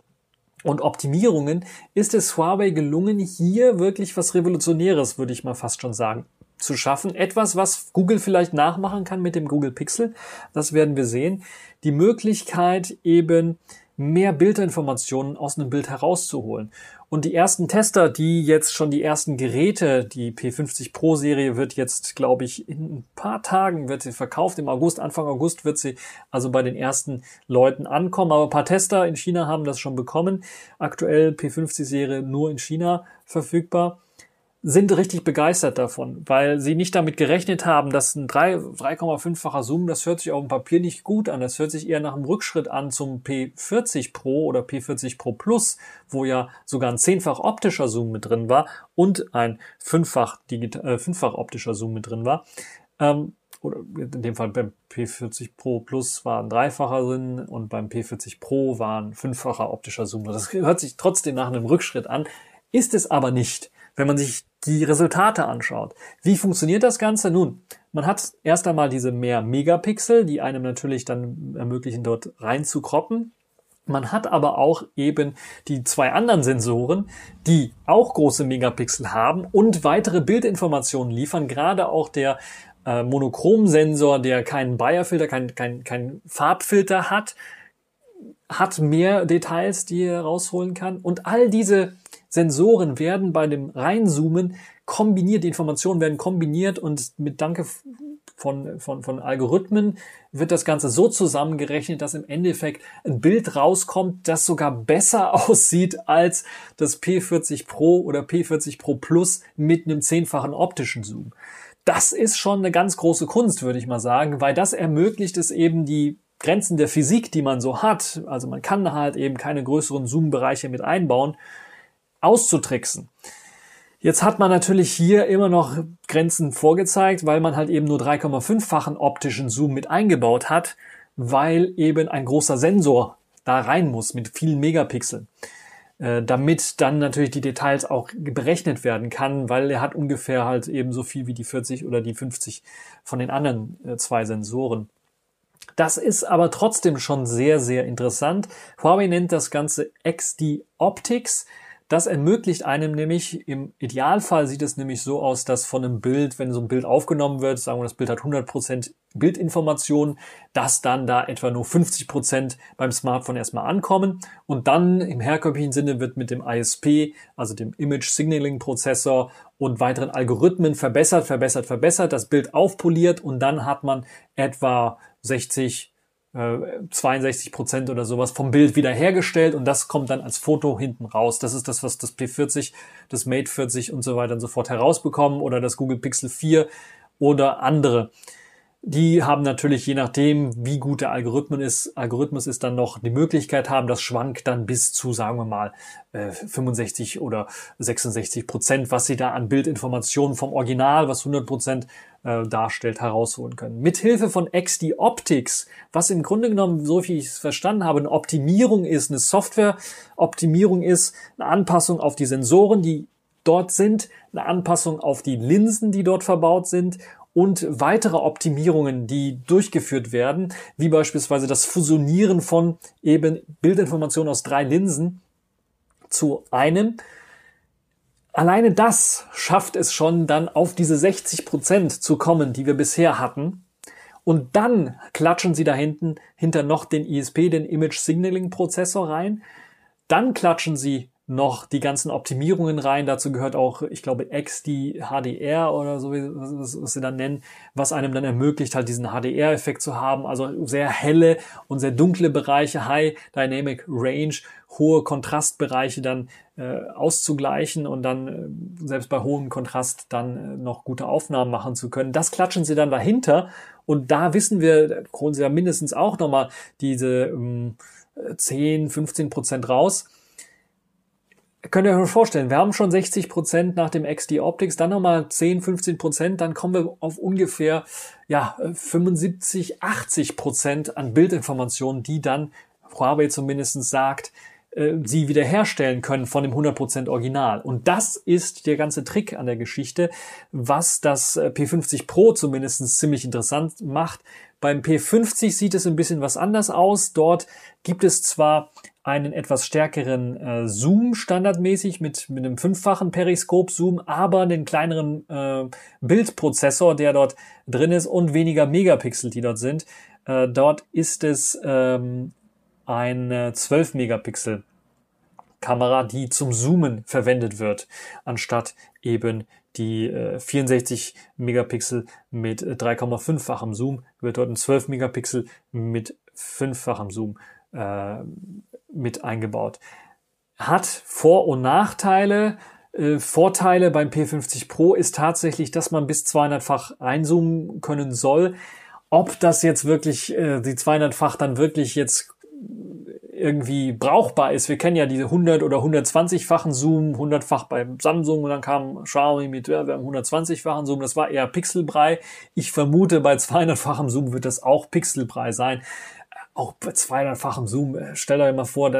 und Optimierungen ist es Huawei gelungen, hier wirklich was Revolutionäres, würde ich mal fast schon sagen, zu schaffen. Etwas, was Google vielleicht nachmachen kann mit dem Google Pixel. Das werden wir sehen. Die Möglichkeit eben mehr Bildinformationen aus einem Bild herauszuholen. Und die ersten Tester, die jetzt schon die ersten Geräte, die P50 Pro Serie wird jetzt, glaube ich, in ein paar Tagen wird sie verkauft. Im August, Anfang August wird sie also bei den ersten Leuten ankommen. Aber ein paar Tester in China haben das schon bekommen. Aktuell P50 Serie nur in China verfügbar sind richtig begeistert davon, weil sie nicht damit gerechnet haben, dass ein 3,5-facher Zoom, das hört sich auf dem Papier nicht gut an. Das hört sich eher nach einem Rückschritt an zum P40 Pro oder P40 Pro Plus, wo ja sogar ein zehnfach optischer Zoom mit drin war und ein fünffach, äh, fünffach optischer Zoom mit drin war. Ähm, oder in dem Fall beim P40 Pro Plus war ein dreifacher Sinn und beim P40 Pro war ein fünffacher optischer Zoom. Das hört sich trotzdem nach einem Rückschritt an, ist es aber nicht wenn man sich die Resultate anschaut. Wie funktioniert das Ganze? Nun, man hat erst einmal diese mehr Megapixel, die einem natürlich dann ermöglichen, dort rein zu kroppen. Man hat aber auch eben die zwei anderen Sensoren, die auch große Megapixel haben und weitere Bildinformationen liefern. Gerade auch der äh, Monochromsensor, der keinen Bayer-Filter, keinen kein, kein Farbfilter hat, hat mehr Details, die er rausholen kann. Und all diese Sensoren werden bei dem Reinzoomen kombiniert, die Informationen werden kombiniert und mit Danke von, von, von Algorithmen wird das Ganze so zusammengerechnet, dass im Endeffekt ein Bild rauskommt, das sogar besser aussieht als das P40 Pro oder P40 Pro Plus mit einem zehnfachen optischen Zoom. Das ist schon eine ganz große Kunst, würde ich mal sagen, weil das ermöglicht es eben die Grenzen der Physik, die man so hat. Also man kann halt eben keine größeren Zoom-Bereiche mit einbauen auszutricksen. Jetzt hat man natürlich hier immer noch Grenzen vorgezeigt, weil man halt eben nur 3,5-fachen optischen Zoom mit eingebaut hat, weil eben ein großer Sensor da rein muss mit vielen Megapixeln, äh, damit dann natürlich die Details auch berechnet werden kann, weil er hat ungefähr halt eben so viel wie die 40 oder die 50 von den anderen äh, zwei Sensoren. Das ist aber trotzdem schon sehr, sehr interessant. Huawei nennt das Ganze XD Optics. Das ermöglicht einem nämlich, im Idealfall sieht es nämlich so aus, dass von einem Bild, wenn so ein Bild aufgenommen wird, sagen wir, das Bild hat 100% Bildinformation, dass dann da etwa nur 50% beim Smartphone erstmal ankommen und dann im herkömmlichen Sinne wird mit dem ISP, also dem Image Signaling Prozessor und weiteren Algorithmen verbessert, verbessert, verbessert, das Bild aufpoliert und dann hat man etwa 60, 62 Prozent oder sowas vom Bild wiederhergestellt und das kommt dann als Foto hinten raus. Das ist das, was das P40, das Mate 40 und so weiter und so fort herausbekommen oder das Google Pixel 4 oder andere. Die haben natürlich, je nachdem, wie gut der Algorithmus ist, Algorithmus ist dann noch die Möglichkeit haben, das schwankt dann bis zu, sagen wir mal, 65 äh, oder 66 Prozent, was sie da an Bildinformationen vom Original, was 100 Prozent äh, darstellt, herausholen können. Mithilfe von XD Optics, was im Grunde genommen, so wie ich es verstanden habe, eine Optimierung ist, eine Software-Optimierung ist, eine Anpassung auf die Sensoren, die dort sind, eine Anpassung auf die Linsen, die dort verbaut sind und weitere Optimierungen, die durchgeführt werden, wie beispielsweise das Fusionieren von eben Bildinformationen aus drei Linsen zu einem. Alleine das schafft es schon dann auf diese 60 Prozent zu kommen, die wir bisher hatten. Und dann klatschen sie da hinten hinter noch den ISP, den Image Signaling Prozessor rein. Dann klatschen sie noch die ganzen Optimierungen rein. Dazu gehört auch, ich glaube, XD HDR oder so, was, was sie dann nennen, was einem dann ermöglicht, halt diesen HDR-Effekt zu haben. Also sehr helle und sehr dunkle Bereiche, High Dynamic Range, hohe Kontrastbereiche dann äh, auszugleichen und dann äh, selbst bei hohem Kontrast dann äh, noch gute Aufnahmen machen zu können. Das klatschen sie dann dahinter und da wissen wir, holen sie ja mindestens auch nochmal diese ähm, 10, 15 Prozent raus könnt ihr euch vorstellen, wir haben schon 60 Prozent nach dem XD Optics, dann nochmal 10, 15 Prozent, dann kommen wir auf ungefähr ja, 75, 80 Prozent an Bildinformationen, die dann Huawei zumindest sagt, äh, sie wiederherstellen können von dem 100% Original. Und das ist der ganze Trick an der Geschichte, was das äh, P50 Pro zumindest ziemlich interessant macht. Beim P50 sieht es ein bisschen was anders aus. Dort gibt es zwar einen etwas stärkeren äh, Zoom standardmäßig mit, mit einem fünffachen Periskop-Zoom, aber einen kleineren äh, Bildprozessor, der dort drin ist und weniger Megapixel, die dort sind. Äh, dort ist es ähm, ein 12 Megapixel Kamera, die zum Zoomen verwendet wird, anstatt eben die äh, 64 Megapixel mit 3,5-fachem äh, Zoom, wird dort ein 12 Megapixel mit 5-fachem Zoom äh, mit eingebaut. Hat Vor- und Nachteile. Äh, Vorteile beim P50 Pro ist tatsächlich, dass man bis 200-fach einzoomen können soll. Ob das jetzt wirklich, äh, die 200-fach dann wirklich jetzt irgendwie brauchbar ist. Wir kennen ja diese 100 oder 120-fachen Zoom, 100-fach beim Samsung und dann kam Xiaomi mit, ja, wir haben 120-fachen Zoom. Das war eher Pixelbrei. Ich vermute, bei 200-fachem Zoom wird das auch Pixelbrei sein auch bei 200-fachem Zoom, äh, stell euch mal vor,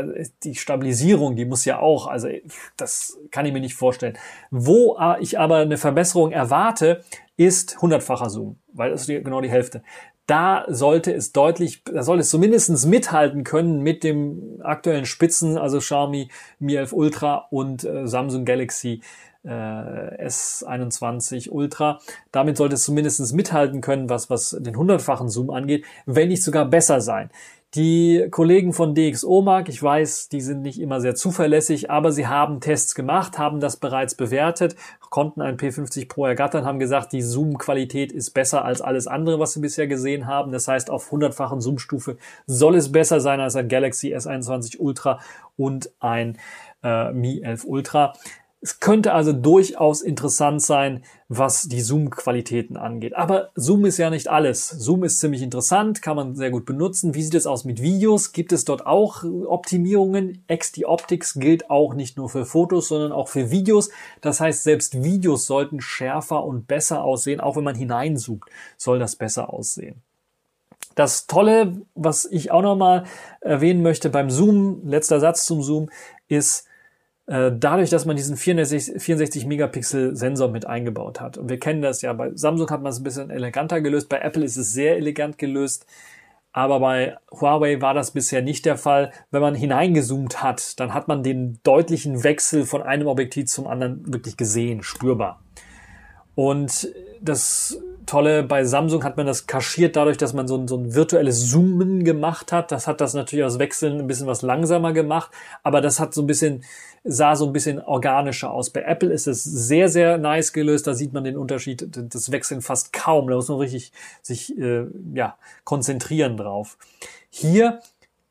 die Stabilisierung, die muss ja auch, also das kann ich mir nicht vorstellen. Wo ich aber eine Verbesserung erwarte, ist 100-facher Zoom, weil das ist genau die Hälfte. Da sollte es deutlich, da soll es zumindest mithalten können mit dem aktuellen Spitzen, also Xiaomi Mi 11 Ultra und äh, Samsung Galaxy äh, S21 Ultra. Damit sollte es zumindest mithalten können, was, was den hundertfachen Zoom angeht, wenn nicht sogar besser sein. Die Kollegen von DxO Mark, ich weiß, die sind nicht immer sehr zuverlässig, aber sie haben Tests gemacht, haben das bereits bewertet, konnten ein P50 Pro ergattern, haben gesagt, die Zoom-Qualität ist besser als alles andere, was sie bisher gesehen haben. Das heißt, auf hundertfachen Zoom-Stufe soll es besser sein als ein Galaxy S21 Ultra und ein äh, Mi 11 Ultra. Es könnte also durchaus interessant sein, was die Zoom-Qualitäten angeht. Aber Zoom ist ja nicht alles. Zoom ist ziemlich interessant, kann man sehr gut benutzen. Wie sieht es aus mit Videos? Gibt es dort auch Optimierungen? XD Optics gilt auch nicht nur für Fotos, sondern auch für Videos. Das heißt, selbst Videos sollten schärfer und besser aussehen. Auch wenn man hineinzoomt, soll das besser aussehen. Das Tolle, was ich auch nochmal erwähnen möchte beim Zoom, letzter Satz zum Zoom, ist, äh, dadurch, dass man diesen 64, 64 Megapixel Sensor mit eingebaut hat. Und wir kennen das ja, bei Samsung hat man es ein bisschen eleganter gelöst, bei Apple ist es sehr elegant gelöst, aber bei Huawei war das bisher nicht der Fall. Wenn man hineingezoomt hat, dann hat man den deutlichen Wechsel von einem Objektiv zum anderen wirklich gesehen, spürbar. Und das Tolle, bei Samsung hat man das kaschiert dadurch, dass man so ein, so ein virtuelles Zoomen gemacht hat. Das hat das natürlich aus Wechseln ein bisschen was langsamer gemacht, aber das hat so ein bisschen, sah so ein bisschen organischer aus. Bei Apple ist es sehr, sehr nice gelöst. Da sieht man den Unterschied, das Wechseln fast kaum. Da muss man richtig sich äh, ja, konzentrieren drauf. Hier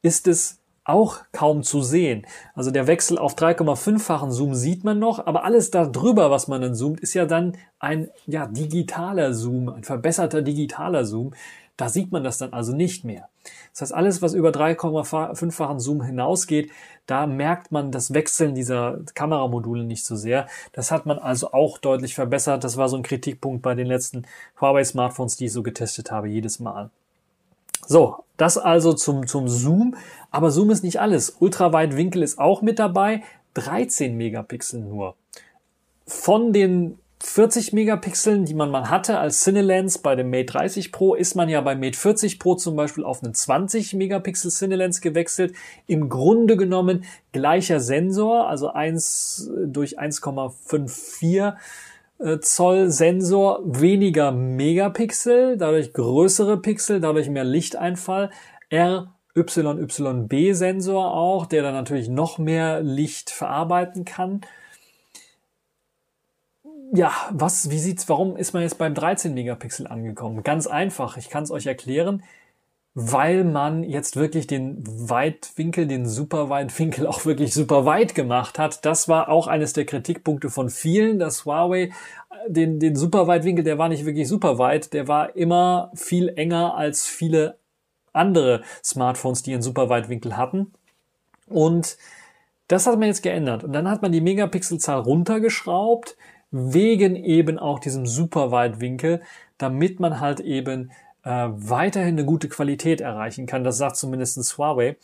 ist es auch kaum zu sehen. Also der Wechsel auf 3,5-fachen Zoom sieht man noch, aber alles darüber, was man dann zoomt, ist ja dann ein ja, digitaler Zoom, ein verbesserter digitaler Zoom. Da sieht man das dann also nicht mehr. Das heißt, alles, was über 3,5-fachen Zoom hinausgeht, da merkt man das Wechseln dieser Kameramodule nicht so sehr. Das hat man also auch deutlich verbessert. Das war so ein Kritikpunkt bei den letzten Huawei-Smartphones, die ich so getestet habe, jedes Mal. So, das also zum, zum Zoom. Aber Zoom ist nicht alles. Ultraweitwinkel ist auch mit dabei. 13 Megapixel nur. Von den 40 Megapixeln, die man mal hatte als Cinelens bei dem Mate 30 Pro, ist man ja bei Mate 40 Pro zum Beispiel auf einen 20 Megapixel Cinelens gewechselt. Im Grunde genommen gleicher Sensor, also 1 durch 1,54 äh, Zoll Sensor, weniger Megapixel, dadurch größere Pixel, dadurch mehr Lichteinfall. RYYB Sensor auch, der dann natürlich noch mehr Licht verarbeiten kann. Ja, was, wie sieht's, warum ist man jetzt beim 13 Megapixel angekommen? Ganz einfach, ich kann es euch erklären weil man jetzt wirklich den Weitwinkel, den Superweitwinkel auch wirklich super weit gemacht hat. Das war auch eines der Kritikpunkte von vielen, dass Huawei den, den Superweitwinkel, der war nicht wirklich super weit, der war immer viel enger als viele andere Smartphones, die einen Superweitwinkel hatten. Und das hat man jetzt geändert. Und dann hat man die Megapixelzahl runtergeschraubt, wegen eben auch diesem Superweitwinkel, damit man halt eben äh, weiterhin eine gute Qualität erreichen kann. Das sagt zumindest Huawei.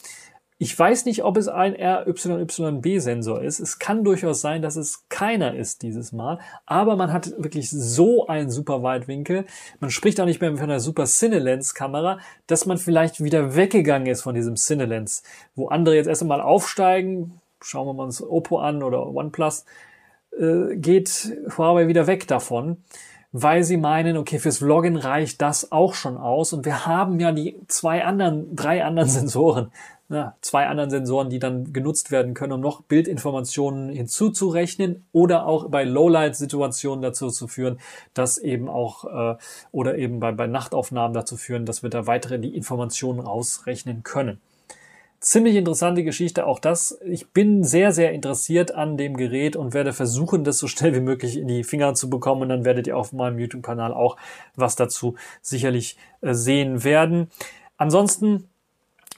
Ich weiß nicht, ob es ein RYYB-Sensor ist. Es kann durchaus sein, dass es keiner ist dieses Mal. Aber man hat wirklich so einen super Weitwinkel. Man spricht auch nicht mehr von einer super Cinelens-Kamera, dass man vielleicht wieder weggegangen ist von diesem Cinelens. Wo andere jetzt erst einmal aufsteigen, schauen wir mal uns Oppo an oder OnePlus, äh, geht Huawei wieder weg davon. weil sie meinen, okay, fürs Vloggen reicht das auch schon aus und wir haben ja die zwei anderen, drei anderen Sensoren, ja, zwei anderen Sensoren, die dann genutzt werden können, um noch Bildinformationen hinzuzurechnen oder auch bei Lowlight-Situationen dazu zu führen, dass eben auch äh, oder eben bei, bei Nachtaufnahmen dazu führen, dass wir da weitere die Informationen rausrechnen können. Ziemlich interessante Geschichte, auch das. Ich bin sehr, sehr interessiert an dem Gerät und werde versuchen, das so schnell wie möglich in die Finger zu bekommen. Und dann werdet ihr auf meinem YouTube-Kanal auch was dazu sicherlich äh, sehen werden. Ansonsten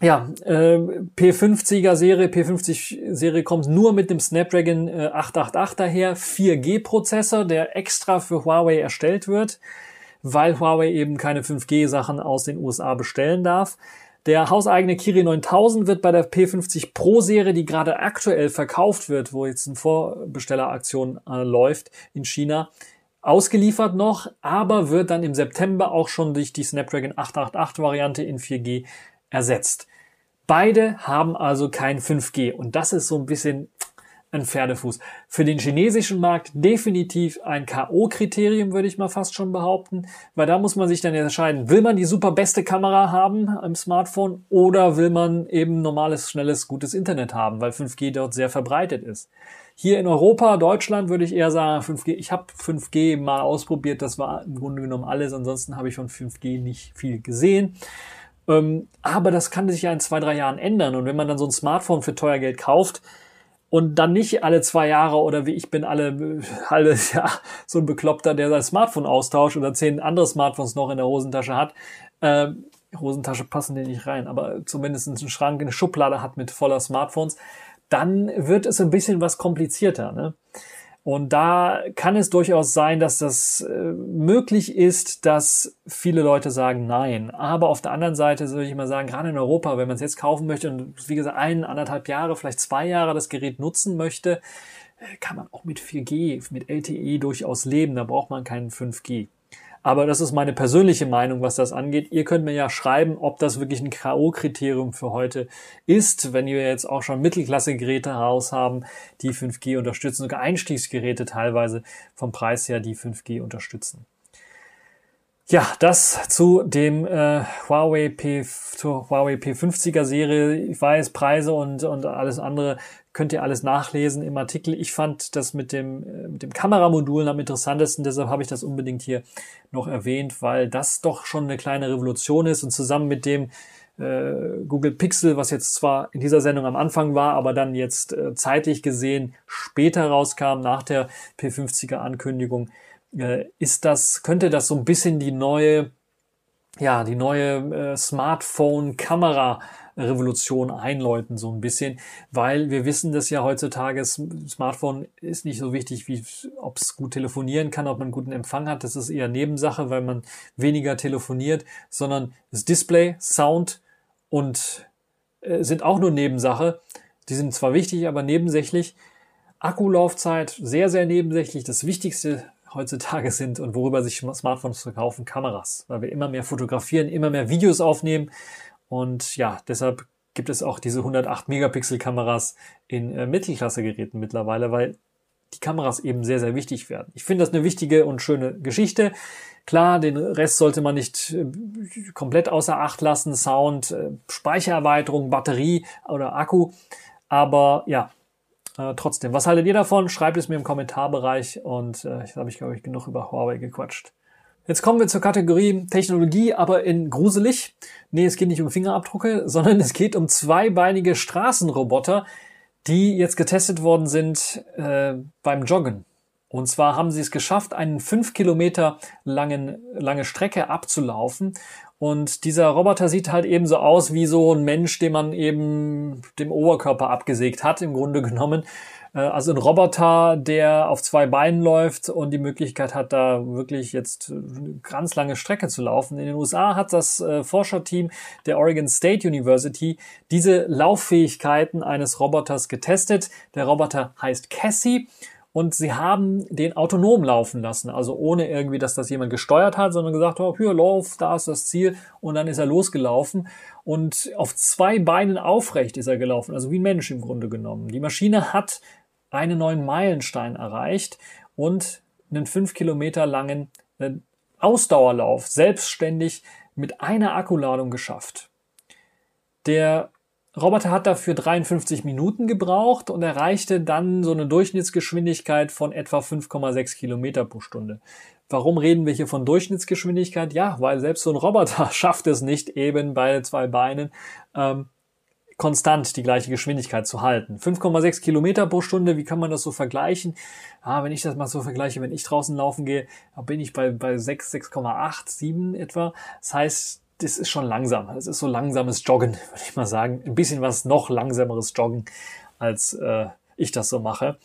ja, äh, P50er Serie, P50 Serie kommt nur mit dem Snapdragon äh, 888 daher, 4G Prozessor, der extra für Huawei erstellt wird, weil Huawei eben keine 5G Sachen aus den USA bestellen darf. Der hauseigene Kirin 9000 wird bei der P50 Pro Serie, die gerade aktuell verkauft wird, wo jetzt eine Vorbestelleraktion äh, läuft in China, ausgeliefert noch, aber wird dann im September auch schon durch die Snapdragon 888 Variante in 4G ersetzt. Beide haben also kein 5G und das ist so ein bisschen ein Pferdefuß. Für den chinesischen Markt definitiv ein K.O.-Kriterium, würde ich mal fast schon behaupten, weil da muss man sich dann entscheiden, will man die super beste Kamera haben im Smartphone oder will man eben normales, schnelles, gutes Internet haben, weil 5G dort sehr verbreitet ist. Hier in Europa, Deutschland würde ich eher sagen 5G. Ich habe 5G mal ausprobiert, das war im Grunde genommen alles, ansonsten habe ich von 5G nicht viel gesehen. Ähm, aber das kann sich ja in zwei, drei Jahren ändern und wenn man dann so ein Smartphone für teuer Geld kauft, und dann nicht alle zwei Jahre oder wie ich bin alle, alle ja, so ein Bekloppter, der sein Smartphone austauscht oder zehn andere Smartphones noch in der Hosentasche hat. Äh, Hosentasche passen die nicht rein, aber zumindest einen Schrank, eine Schublade hat mit voller Smartphones, dann wird es ein bisschen was komplizierter. Ne? Und da kann es durchaus sein, dass das äh, möglich ist, dass viele Leute sagen nein. Aber auf der anderen Seite würde ich mal sagen, gerade in Europa, wenn man es jetzt kaufen möchte und wie gesagt ein, anderthalb Jahre, vielleicht zwei Jahre das Gerät nutzen möchte, äh, kann man auch mit 4G, mit LTE durchaus leben. Da braucht man keinen 5G. Aber das ist meine persönliche Meinung, was das angeht. Ihr könnt mir ja schreiben, ob das wirklich ein K.O.-Kriterium für heute ist, wenn wir jetzt auch schon Mittelklasse-Geräte heraus haben, die 5G unterstützen, sogar Einstiegsgeräte teilweise vom Preis her, die 5G unterstützen. Ja, das zu dem äh, Huawei P zur Huawei P50er Serie. Ich weiß, Preise und, und alles andere könnt ihr alles nachlesen im Artikel. Ich fand das mit dem, äh, mit dem Kameramodulen am interessantesten, deshalb habe ich das unbedingt hier noch erwähnt, weil das doch schon eine kleine Revolution ist und zusammen mit dem äh, Google Pixel, was jetzt zwar in dieser Sendung am Anfang war, aber dann jetzt äh, zeitlich gesehen später rauskam, nach der P50er Ankündigung, ist das, könnte das so ein bisschen die neue, ja, die neue äh, Smartphone-Kamera Revolution einläuten, so ein bisschen, weil wir wissen, dass ja heutzutage Smartphone ist nicht so wichtig, wie ob es gut telefonieren kann, ob man guten Empfang hat. Das ist eher Nebensache, weil man weniger telefoniert, sondern das Display, Sound und äh, sind auch nur Nebensache. Die sind zwar wichtig, aber nebensächlich. Akkulaufzeit sehr, sehr nebensächlich. Das Wichtigste heutzutage sind und worüber sich Smartphones verkaufen, Kameras, weil wir immer mehr fotografieren, immer mehr Videos aufnehmen und ja, deshalb gibt es auch diese 108 Megapixel Kameras in äh, Mittelklasse-Geräten mittlerweile, weil die Kameras eben sehr, sehr wichtig werden. Ich finde das eine wichtige und schöne Geschichte. Klar, den Rest sollte man nicht äh, komplett außer Acht lassen. Sound, äh, Speichererweiterung, Batterie oder Akku. Aber ja, äh, trotzdem, was haltet ihr davon? Schreibt es mir im Kommentarbereich und äh, ich habe ich, glaube ich, genug über Huawei gequatscht. Jetzt kommen wir zur Kategorie Technologie, aber in gruselig. Nee, es geht nicht um Fingerabdrucke, sondern es geht um zweibeinige Straßenroboter, die jetzt getestet worden sind äh, beim Joggen. Und zwar haben sie es geschafft, einen fünf Kilometer langen, lange Strecke abzulaufen. Und dieser Roboter sieht halt eben so aus wie so ein Mensch, den man eben dem Oberkörper abgesägt hat, im Grunde genommen. Äh, also ein Roboter, der auf zwei Beinen läuft und die Möglichkeit hat, da wirklich jetzt eine ganz lange Strecke zu laufen. In den USA hat das äh, Forscherteam der Oregon State University diese Lauffähigkeiten eines Roboters getestet. Der Roboter heißt Cassie und sie haben den autonom laufen lassen, also ohne irgendwie, dass das jemand gesteuert hat, sondern gesagt, oh, hier, lauf, da ist das Ziel und dann ist er losgelaufen und auf zwei Beinen aufrecht ist er gelaufen, also wie ein Mensch im Grunde genommen. Die Maschine hat einen neuen Meilenstein erreicht und einen fünf Kilometer langen Ausdauerlauf selbstständig mit einer Akkuladung geschafft. Der Roboter hat dafür 53 Minuten gebraucht und erreichte dann so eine Durchschnittsgeschwindigkeit von etwa 5,6 Kilometer pro Stunde. Warum reden wir hier von Durchschnittsgeschwindigkeit? Ja, weil selbst so ein Roboter schafft es nicht eben bei zwei Beinen ähm, konstant die gleiche Geschwindigkeit zu halten. 5,6 Kilometer pro Stunde, wie kann man das so vergleichen? Ah, wenn ich das mal so vergleiche, wenn ich draußen laufen gehe, bin ich bei, bei 6, 6,8, 7 etwa. Das heißt, das ist schon langsam. Das ist so langsames Joggen, würde ich mal sagen. Ein bisschen was noch langsameres Joggen, als äh, ich das so mache.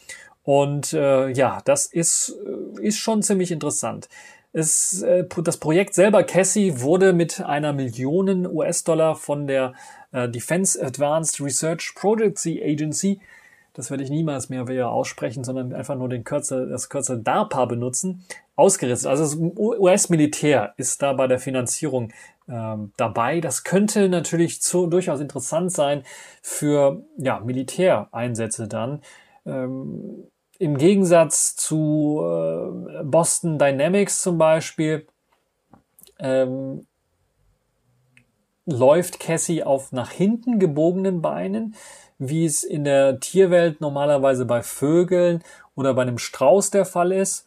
Und äh, ja, das ist, äh, ist schon ziemlich interessant. Es, äh, das Projekt selber, Cassie, wurde mit einer Million US-Dollar von der äh, Defense Advanced Research Projects Agency, das werde ich niemals mehr wieder aussprechen, sondern einfach nur den Kürzel, das Kürzel DARPA benutzen, ausgerissen. Also das US-Militär ist da bei der Finanzierung ähm, dabei. Das könnte natürlich zu, durchaus interessant sein für ja, Militäreinsätze dann. Ähm, Im Gegensatz zu äh, Boston Dynamics zum Beispiel ähm, läuft Cassie auf nach hinten gebogenen Beinen, wie es in der Tierwelt normalerweise bei Vögeln oder bei einem Strauß der Fall ist.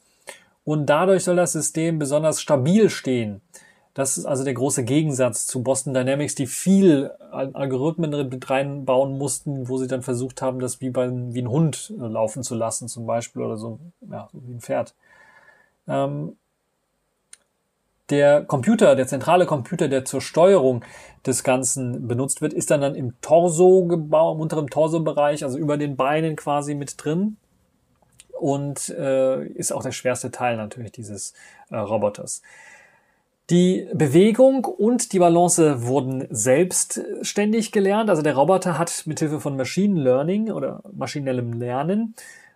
Und dadurch soll das System besonders stabil stehen. Das ist also der große Gegensatz zu Boston Dynamics, die viel Algorithmen reinbauen mussten, wo sie dann versucht haben, das wie, bei, wie ein Hund äh, laufen zu lassen, zum Beispiel, oder so, ja, so wie ein Pferd. Ähm, der Computer, der zentrale Computer, der zur Steuerung des Ganzen benutzt wird, ist dann, dann im Torso gebaut, im unteren Torso-Bereich, also über den Beinen quasi mit drin und äh, ist auch der schwerste Teil natürlich dieses äh, Roboters. Die Bewegung und die Balance wurden selbstständig gelernt. Also der Roboter hat mithilfe von Machine Learning oder maschinellem Lernen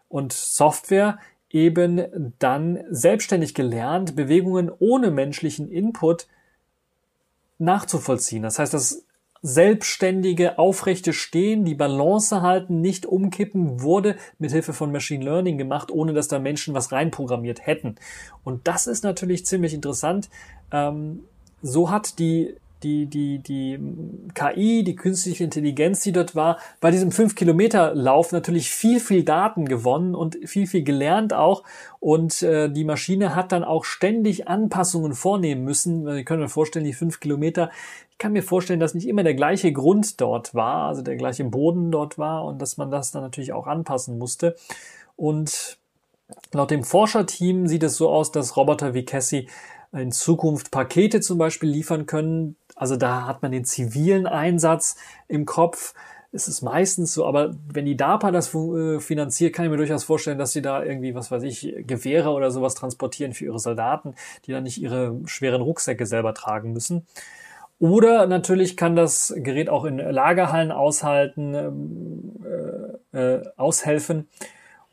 und Software eben dann selbstständig gelernt, Bewegungen ohne menschlichen Input nachzuvollziehen. Das heißt, das selbstständige, aufrechte Stehen, die Balance halten, nicht umkippen, wurde mit Hilfe von Machine Learning gemacht, ohne dass da Menschen was reinprogrammiert hätten. Und das ist natürlich ziemlich interessant. Ähm, so hat die die, die, die KI, die künstliche Intelligenz, die dort war, bei diesem 5-Kilometer-Lauf natürlich viel, viel Daten gewonnen und viel, viel gelernt auch. Und äh, die Maschine hat dann auch ständig Anpassungen vornehmen müssen. Ihr könnt euch vorstellen, die 5 Kilometer, ich kann mir vorstellen, dass nicht immer der gleiche Grund dort war, also der gleiche Boden dort war und dass man das dann natürlich auch anpassen musste. Und laut dem Forscherteam sieht es so aus, dass Roboter wie Cassie in Zukunft Pakete zum Beispiel liefern können, also da hat man den zivilen Einsatz im Kopf. Es ist meistens so, aber wenn die DARPA das äh, finanziert, kann ich mir durchaus vorstellen, dass sie da irgendwie, was weiß ich, Gewehre oder sowas transportieren für ihre Soldaten, die dann nicht ihre schweren Rucksäcke selber tragen müssen. Oder natürlich kann das Gerät auch in Lagerhallen aushalten, ähm, äh, äh, aushelfen.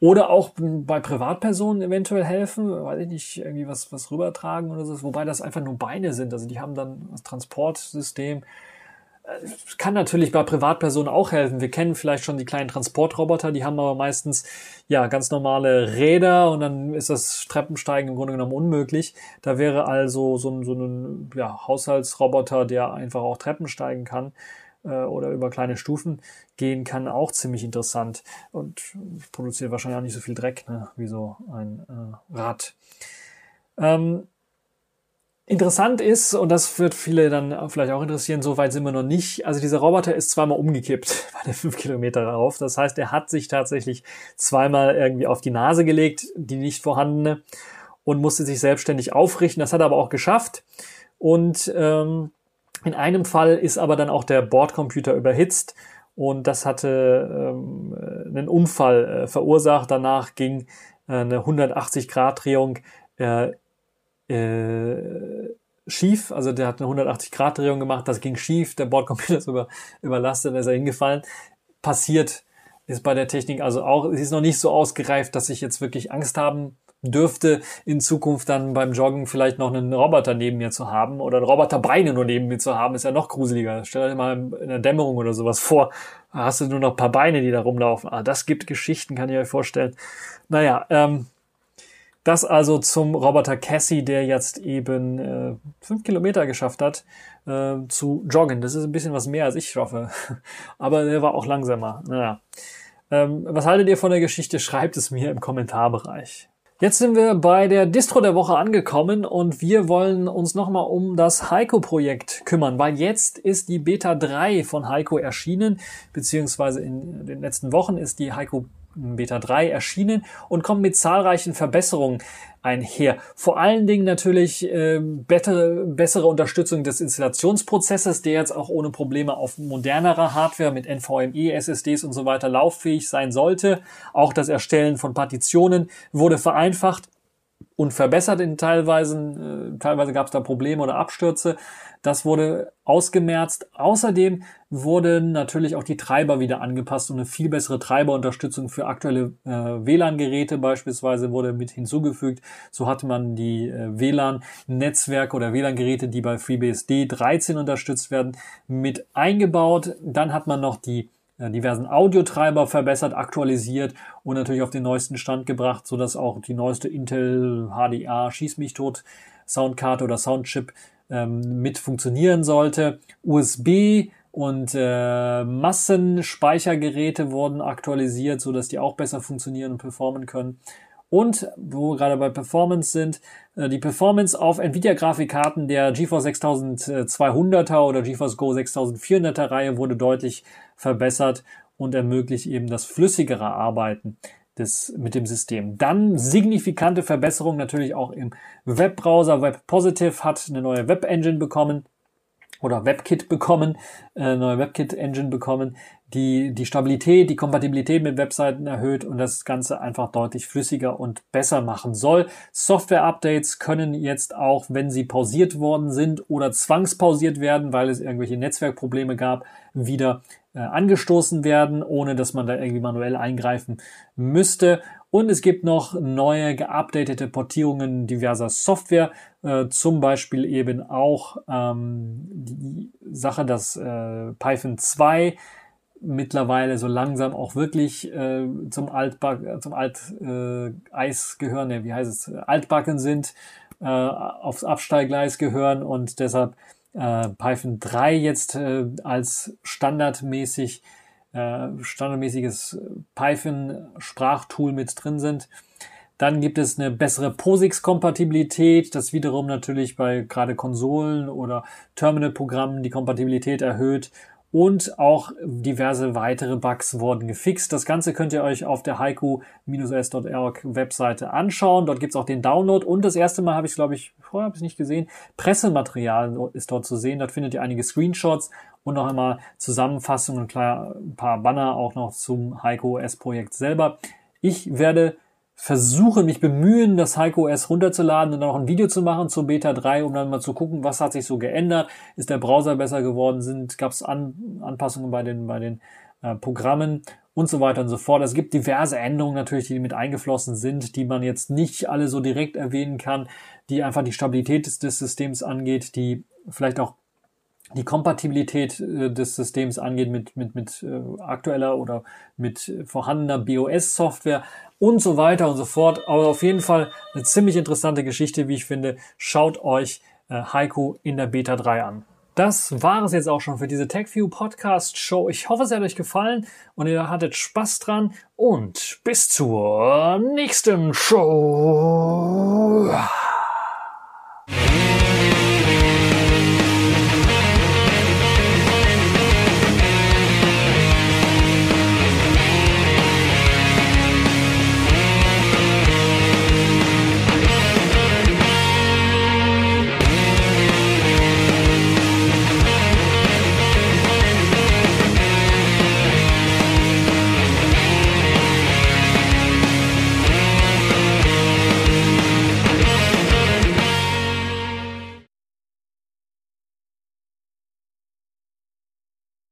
Oder auch bei Privatpersonen eventuell helfen, weiß ich nicht, irgendwie was, was rübertragen oder so, wobei das einfach nur Beine sind. Also die haben dann das Transportsystem. Es kann natürlich bei Privatpersonen auch helfen. Wir kennen vielleicht schon die kleinen Transportroboter, die haben aber meistens ja ganz normale Räder und dann ist das Treppensteigen im Grunde genommen unmöglich. Da wäre also so ein, so ein ja, Haushaltsroboter, der einfach auch Treppen steigen kann äh, oder über kleine Stufen gehen kann, auch ziemlich interessant und produziert wahrscheinlich auch nicht so viel Dreck ne, wie so ein äh, Rad. Ähm, Interessant ist, und das wird viele dann vielleicht auch interessieren, so weit sind wir noch nicht, also dieser Roboter ist zweimal umgekippt bei der 5 Kilometer rauf. Das heißt, er hat sich tatsächlich zweimal irgendwie auf die Nase gelegt, die nicht vorhandene, und musste sich selbstständig aufrichten. Das hat er aber auch geschafft. Und ähm, in einem Fall ist aber dann auch der Bordcomputer überhitzt und das hatte ähm, einen Unfall äh, verursacht. Danach ging äh, eine 180-Grad-Drehung äh, äh, schief. Also der hat eine 180-Grad-Drehung gemacht, das ging schief, der Bordcomputer ist über, überlastet, ist er hingefallen. Passiert ist bei der Technik also auch, es ist noch nicht so ausgereift, dass ich jetzt wirklich Angst haben dürfte in Zukunft dann beim Joggen vielleicht noch einen Roboter neben mir zu haben oder Roboterbeine nur neben mir zu haben, ist ja noch gruseliger. Stell dir mal in der Dämmerung oder sowas vor, hast du nur noch paar Beine, die da rumlaufen. Ah, das gibt Geschichten, kann ich euch vorstellen. Naja, ähm, Das also zum Roboter Cassie, der jetzt eben äh, fünf Kilometer geschafft hat, äh, zu joggen. Das ist ein bisschen was mehr als ich schaffe. Aber der war auch langsamer. Naja. Ähm, was haltet ihr von der Geschichte? Schreibt es mir im Kommentarbereich. Jetzt sind wir bei der Distro der Woche angekommen und wir wollen uns nochmal um das Heiko-Projekt kümmern, weil jetzt ist die Beta 3 von Heiko erschienen, beziehungsweise in den letzten Wochen ist die Heiko Beta 3 erschienen und kommt mit zahlreichen Verbesserungen einher. Vor allen Dingen natürlich äh, bessere, bessere Unterstützung des Installationsprozesses, der jetzt auch ohne Probleme auf modernerer Hardware mit NVMe, SSDs und so weiter lauffähig sein sollte. Auch das Erstellen von Partitionen wurde vereinfacht und verbessert in teilweise. Äh, teilweise gab es da Probleme oder Abstürze. Das wurde ausgemerzt. Außerdem wurden natürlich auch die Treiber wieder angepasst und eine viel bessere Treiberunterstützung für aktuelle äh, WLAN-Geräte beispielsweise wurde mit hinzugefügt. So hatte man die äh, WLAN-Netzwerke oder WLAN-Geräte, die bei FreeBSD 13 unterstützt werden, mit eingebaut. Dann hat man noch die diversen Audiotreiber verbessert, aktualisiert und natürlich auf den neuesten Stand gebracht, so dass auch die neueste Intel HDA Schieß mich tot Soundkarte oder Soundchip ähm, mit funktionieren sollte. USB und äh, Massenspeichergeräte wurden aktualisiert, so dass die auch besser funktionieren und performen können. Und wo wir gerade bei Performance sind, äh, die Performance auf Nvidia-Grafikkarten der GeForce 6200er oder GeForce Go 6400er Reihe wurde deutlich verbessert und ermöglicht eben das flüssigere Arbeiten des, mit dem System. Dann signifikante Verbesserung natürlich auch im Webbrowser. Web Positive hat eine neue Web-Engine bekommen oder WebKit bekommen, äh, neue WebKit-Engine bekommen, die die Stabilität, die Kompatibilität mit Webseiten erhöht und das Ganze einfach deutlich flüssiger und besser machen soll. Software-Updates können jetzt auch, wenn sie pausiert worden sind oder zwangspausiert werden, weil es irgendwelche Netzwerkprobleme gab, wieder äh, angestoßen werden, ohne dass man da irgendwie manuell eingreifen müsste. Und es gibt noch neue geupdatete Portierungen diverser Software, äh, zum Beispiel eben auch ähm, die Sache, dass äh, Python 2 mittlerweile so langsam auch wirklich äh, zum Altback, zum Alteis äh, Eis gehören, ne, wie heißt es, Altbacken sind, äh, aufs Absteiggleis gehören und deshalb äh, Python 3 jetzt äh, als standardmäßig äh, standardmäßiges Python-Sprachtool mit drin sind. Dann gibt es eine bessere POSIX-Kompatibilität, das wiederum natürlich bei gerade Konsolen oder Terminal-Programmen die Kompatibilität erhöht und auch diverse weitere Bugs wurden gefixt. Das Ganze könnt ihr euch auf der haiku-s.org Webseite anschauen. Dort gibt's auch den Download und das erste Mal habe ich glaube ich, vorher habe ich nicht gesehen, Pressematerial ist dort zu sehen. Dort findet ihr einige Screenshots und noch einmal Zusammenfassungen und klar ein paar Banner auch noch zum Heiko S Projekt selber. Ich werde versuche, mich bemühen, das Heiko OS runterzuladen und dann auch ein Video zu machen zur Beta 3, um dann mal zu gucken, was hat sich so geändert, ist der Browser besser geworden, sind, gab es An Anpassungen bei den, bei den äh, Programmen? Und so weiter und so fort. Es gibt diverse Änderungen natürlich, die mit eingeflossen sind, die man jetzt nicht alle so direkt erwähnen kann, die einfach die Stabilität des, des Systems angeht, die vielleicht auch die Kompatibilität äh, des Systems angeht mit, mit, mit äh, aktueller oder mit vorhandener BOS-Software und so weiter und so fort. Aber auf jeden Fall eine ziemlich interessante Geschichte, wie ich finde. Schaut euch äh, Heiko in der Beta 3 an. Das war es jetzt auch schon für diese TechView Podcast Show. Ich hoffe, es hat euch gefallen und ihr hattet Spaß dran und bis zur nächsten Show.